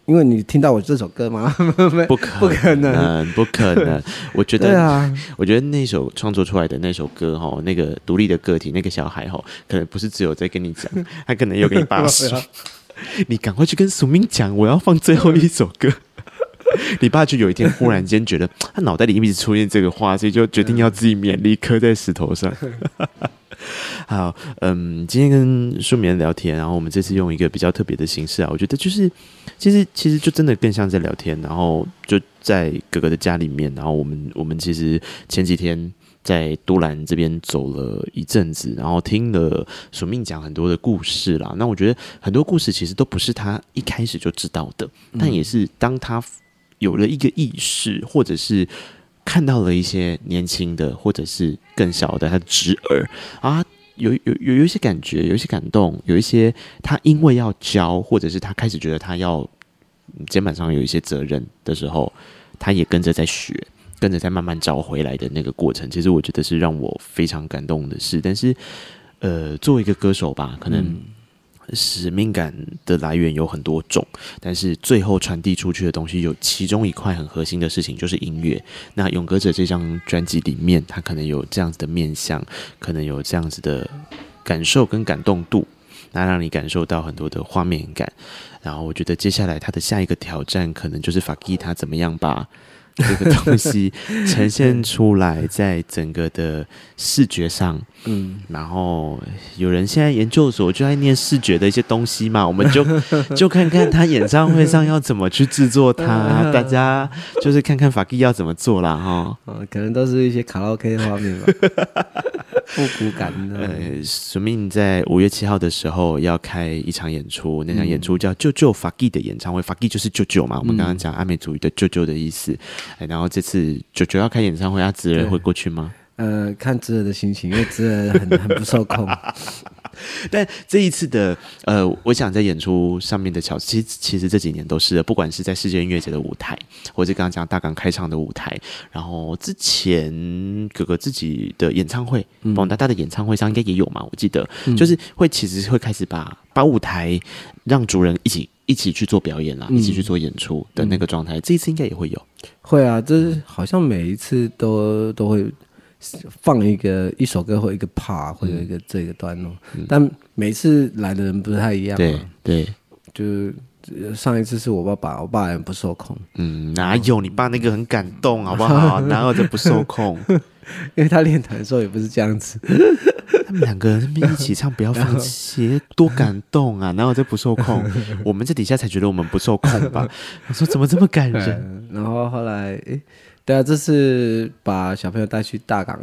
因为你听到我这首歌吗？不可 不可能，不可能。我觉得，啊、我觉得那首创作出来的那首歌哈，那个独立的个体，那个小孩哈，可能不是只有在跟你讲，他可能有跟你爸说，你赶快去跟苏明讲，我要放最后一首歌。你爸就有一天忽然间觉得，他脑袋里一直出现这个话，所以就决定要自己勉力刻在石头上。好，嗯，今天跟舒铭聊天，然后我们这次用一个比较特别的形式啊，我觉得就是，其实其实就真的更像在聊天，然后就在哥哥的家里面，然后我们我们其实前几天在都兰这边走了一阵子，然后听了署铭讲很多的故事啦。那我觉得很多故事其实都不是他一开始就知道的，但也是当他有了一个意识，或者是。看到了一些年轻的，或者是更小的他的侄儿啊，有有有有一些感觉，有一些感动，有一些他因为要教，或者是他开始觉得他要肩膀上有一些责任的时候，他也跟着在学，跟着在慢慢找回来的那个过程，其实我觉得是让我非常感动的事。但是，呃，作为一个歌手吧，可能。使命感的来源有很多种，但是最后传递出去的东西有其中一块很核心的事情就是音乐。那《勇歌者》这张专辑里面，它可能有这样子的面向，可能有这样子的感受跟感动度，那让你感受到很多的画面感。然后我觉得接下来他的下一个挑战，可能就是法基他怎么样把。这个东西 呈现出来，在整个的视觉上，嗯，然后有人现在研究所就在念视觉的一些东西嘛，我们就 就看看他演唱会上要怎么去制作它，大家就是看看法蒂要怎么做啦。哈，嗯，可能都是一些卡拉 OK 的画面吧。复古感的。呃，署铭在五月七号的时候要开一场演出，那场演出叫“舅舅法蒂”的演唱会，法蒂就是舅舅嘛。我们刚刚讲阿美族语的舅舅的意思。然后这次九九要开演唱会，他侄儿会过去吗？呃，看侄儿的心情，因为侄儿很很不受控。但这一次的呃，我想在演出上面的巧，其实其实这几年都是的，不管是在世界音乐节的舞台，或者刚刚讲大港开唱的舞台，然后之前哥哥自己的演唱会，王大大的演唱会上应该也有嘛？我记得，嗯、就是会其实会开始把把舞台让主人一起一起去做表演啦，嗯、一起去做演出的那个状态，这一次应该也会有。会啊，这是好像每一次都都会。放一个一首歌或一个 part 或者一个这个段落，嗯、但每次来的人不太一样、啊。对对，就是上一次是我爸爸，我爸也不受控。嗯，哪有你爸那个很感动，好不好？哪有这不受控？因为他练团的时候也不是这样子。他们两个人一起唱，不要放弃，多感动啊！然后这不受控？我们这底下才觉得我们不受控吧？我说怎么这么感人？然后后来，诶对啊，这次把小朋友带去大港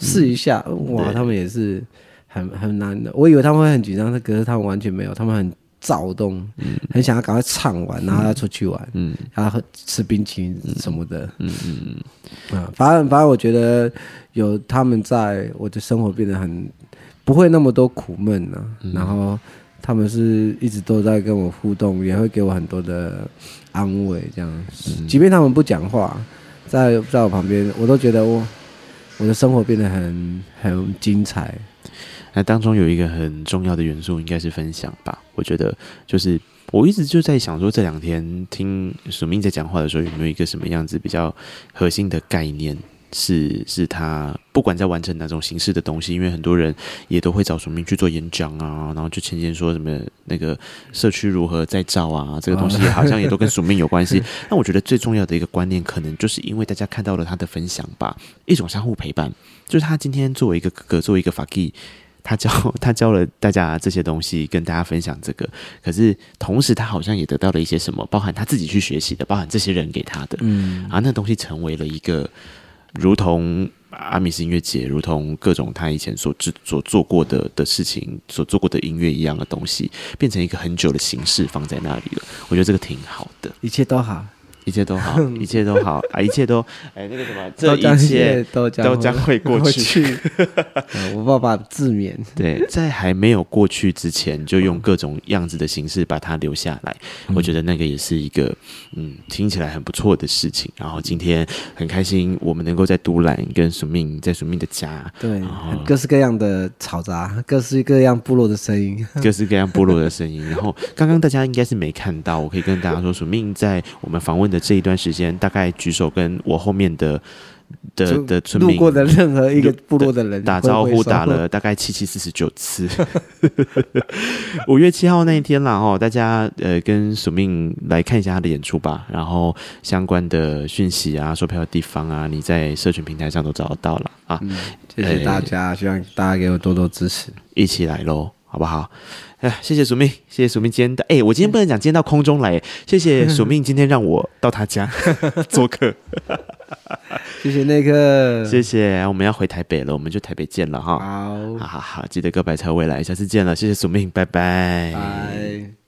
试一下，嗯、哇，他们也是很很难的。我以为他们会很紧张，可是他们完全没有，他们很躁动，嗯、很想要赶快唱完，然后要出去玩，嗯，然后吃冰淇淋什么的，嗯嗯嗯，啊，反正反正我觉得有他们在，我的生活变得很不会那么多苦闷呢、啊。嗯、然后他们是一直都在跟我互动，也会给我很多的安慰，这样，嗯、即便他们不讲话，在在我旁边，我都觉得我我的生活变得很很精彩。那当中有一个很重要的元素，应该是分享吧？我觉得就是我一直就在想说，这两天听署名在讲话的时候，有没有一个什么样子比较核心的概念？是是他不管在完成哪种形式的东西，因为很多人也都会找署名去做演讲啊，然后就前天说什么那个社区如何再造啊，这个东西好像也都跟署名有关系。那我觉得最重要的一个观念，可能就是因为大家看到了他的分享吧，一种相互陪伴，就是他今天作为一个哥哥，作为一个法基。他教 他教了大家这些东西，跟大家分享这个。可是同时，他好像也得到了一些什么，包含他自己去学习的，包含这些人给他的。嗯，啊，那东西成为了一个，如同阿米斯音乐节，如同各种他以前所制所做过的的事情，所做过的音乐一样的东西，变成一个很久的形式放在那里了。我觉得这个挺好的，一切都好。一切都好，一切都好啊！一切都哎，那个什么，这一切都将都将会过去。我爸爸自勉，对，在还没有过去之前，就用各种样子的形式把它留下来。嗯、我觉得那个也是一个嗯，听起来很不错的事情。然后今天很开心，我们能够在独揽跟署命在署命的家，对，各式各样的嘈杂，各式各样部落的声音，各式各样部落的声音。然后刚刚大家应该是没看到，我可以跟大家说，署命在我们访问的这一段时间，大概举手跟我后面的的的村民路过的任何一个部落的人打招呼，打了 大概七七四十九次。五月七号那一天啦，哦，大家呃跟署命来看一下他的演出吧。然后相关的讯息啊，售票的地方啊，你在社群平台上都找得到了啊。嗯，谢谢大家，呃，希望大家给我多多支持，一起来喽，好不好？哎，谢谢署命，谢谢署命今天的。哎，我今天不能讲今天到空中来，谢谢 署命今天让我到他家 做客。谢谢那个，谢谢，我们要回台北了，我们就台北见了哈。好，好好好，记得告白才未来，下次见了，谢谢署命，拜拜。拜。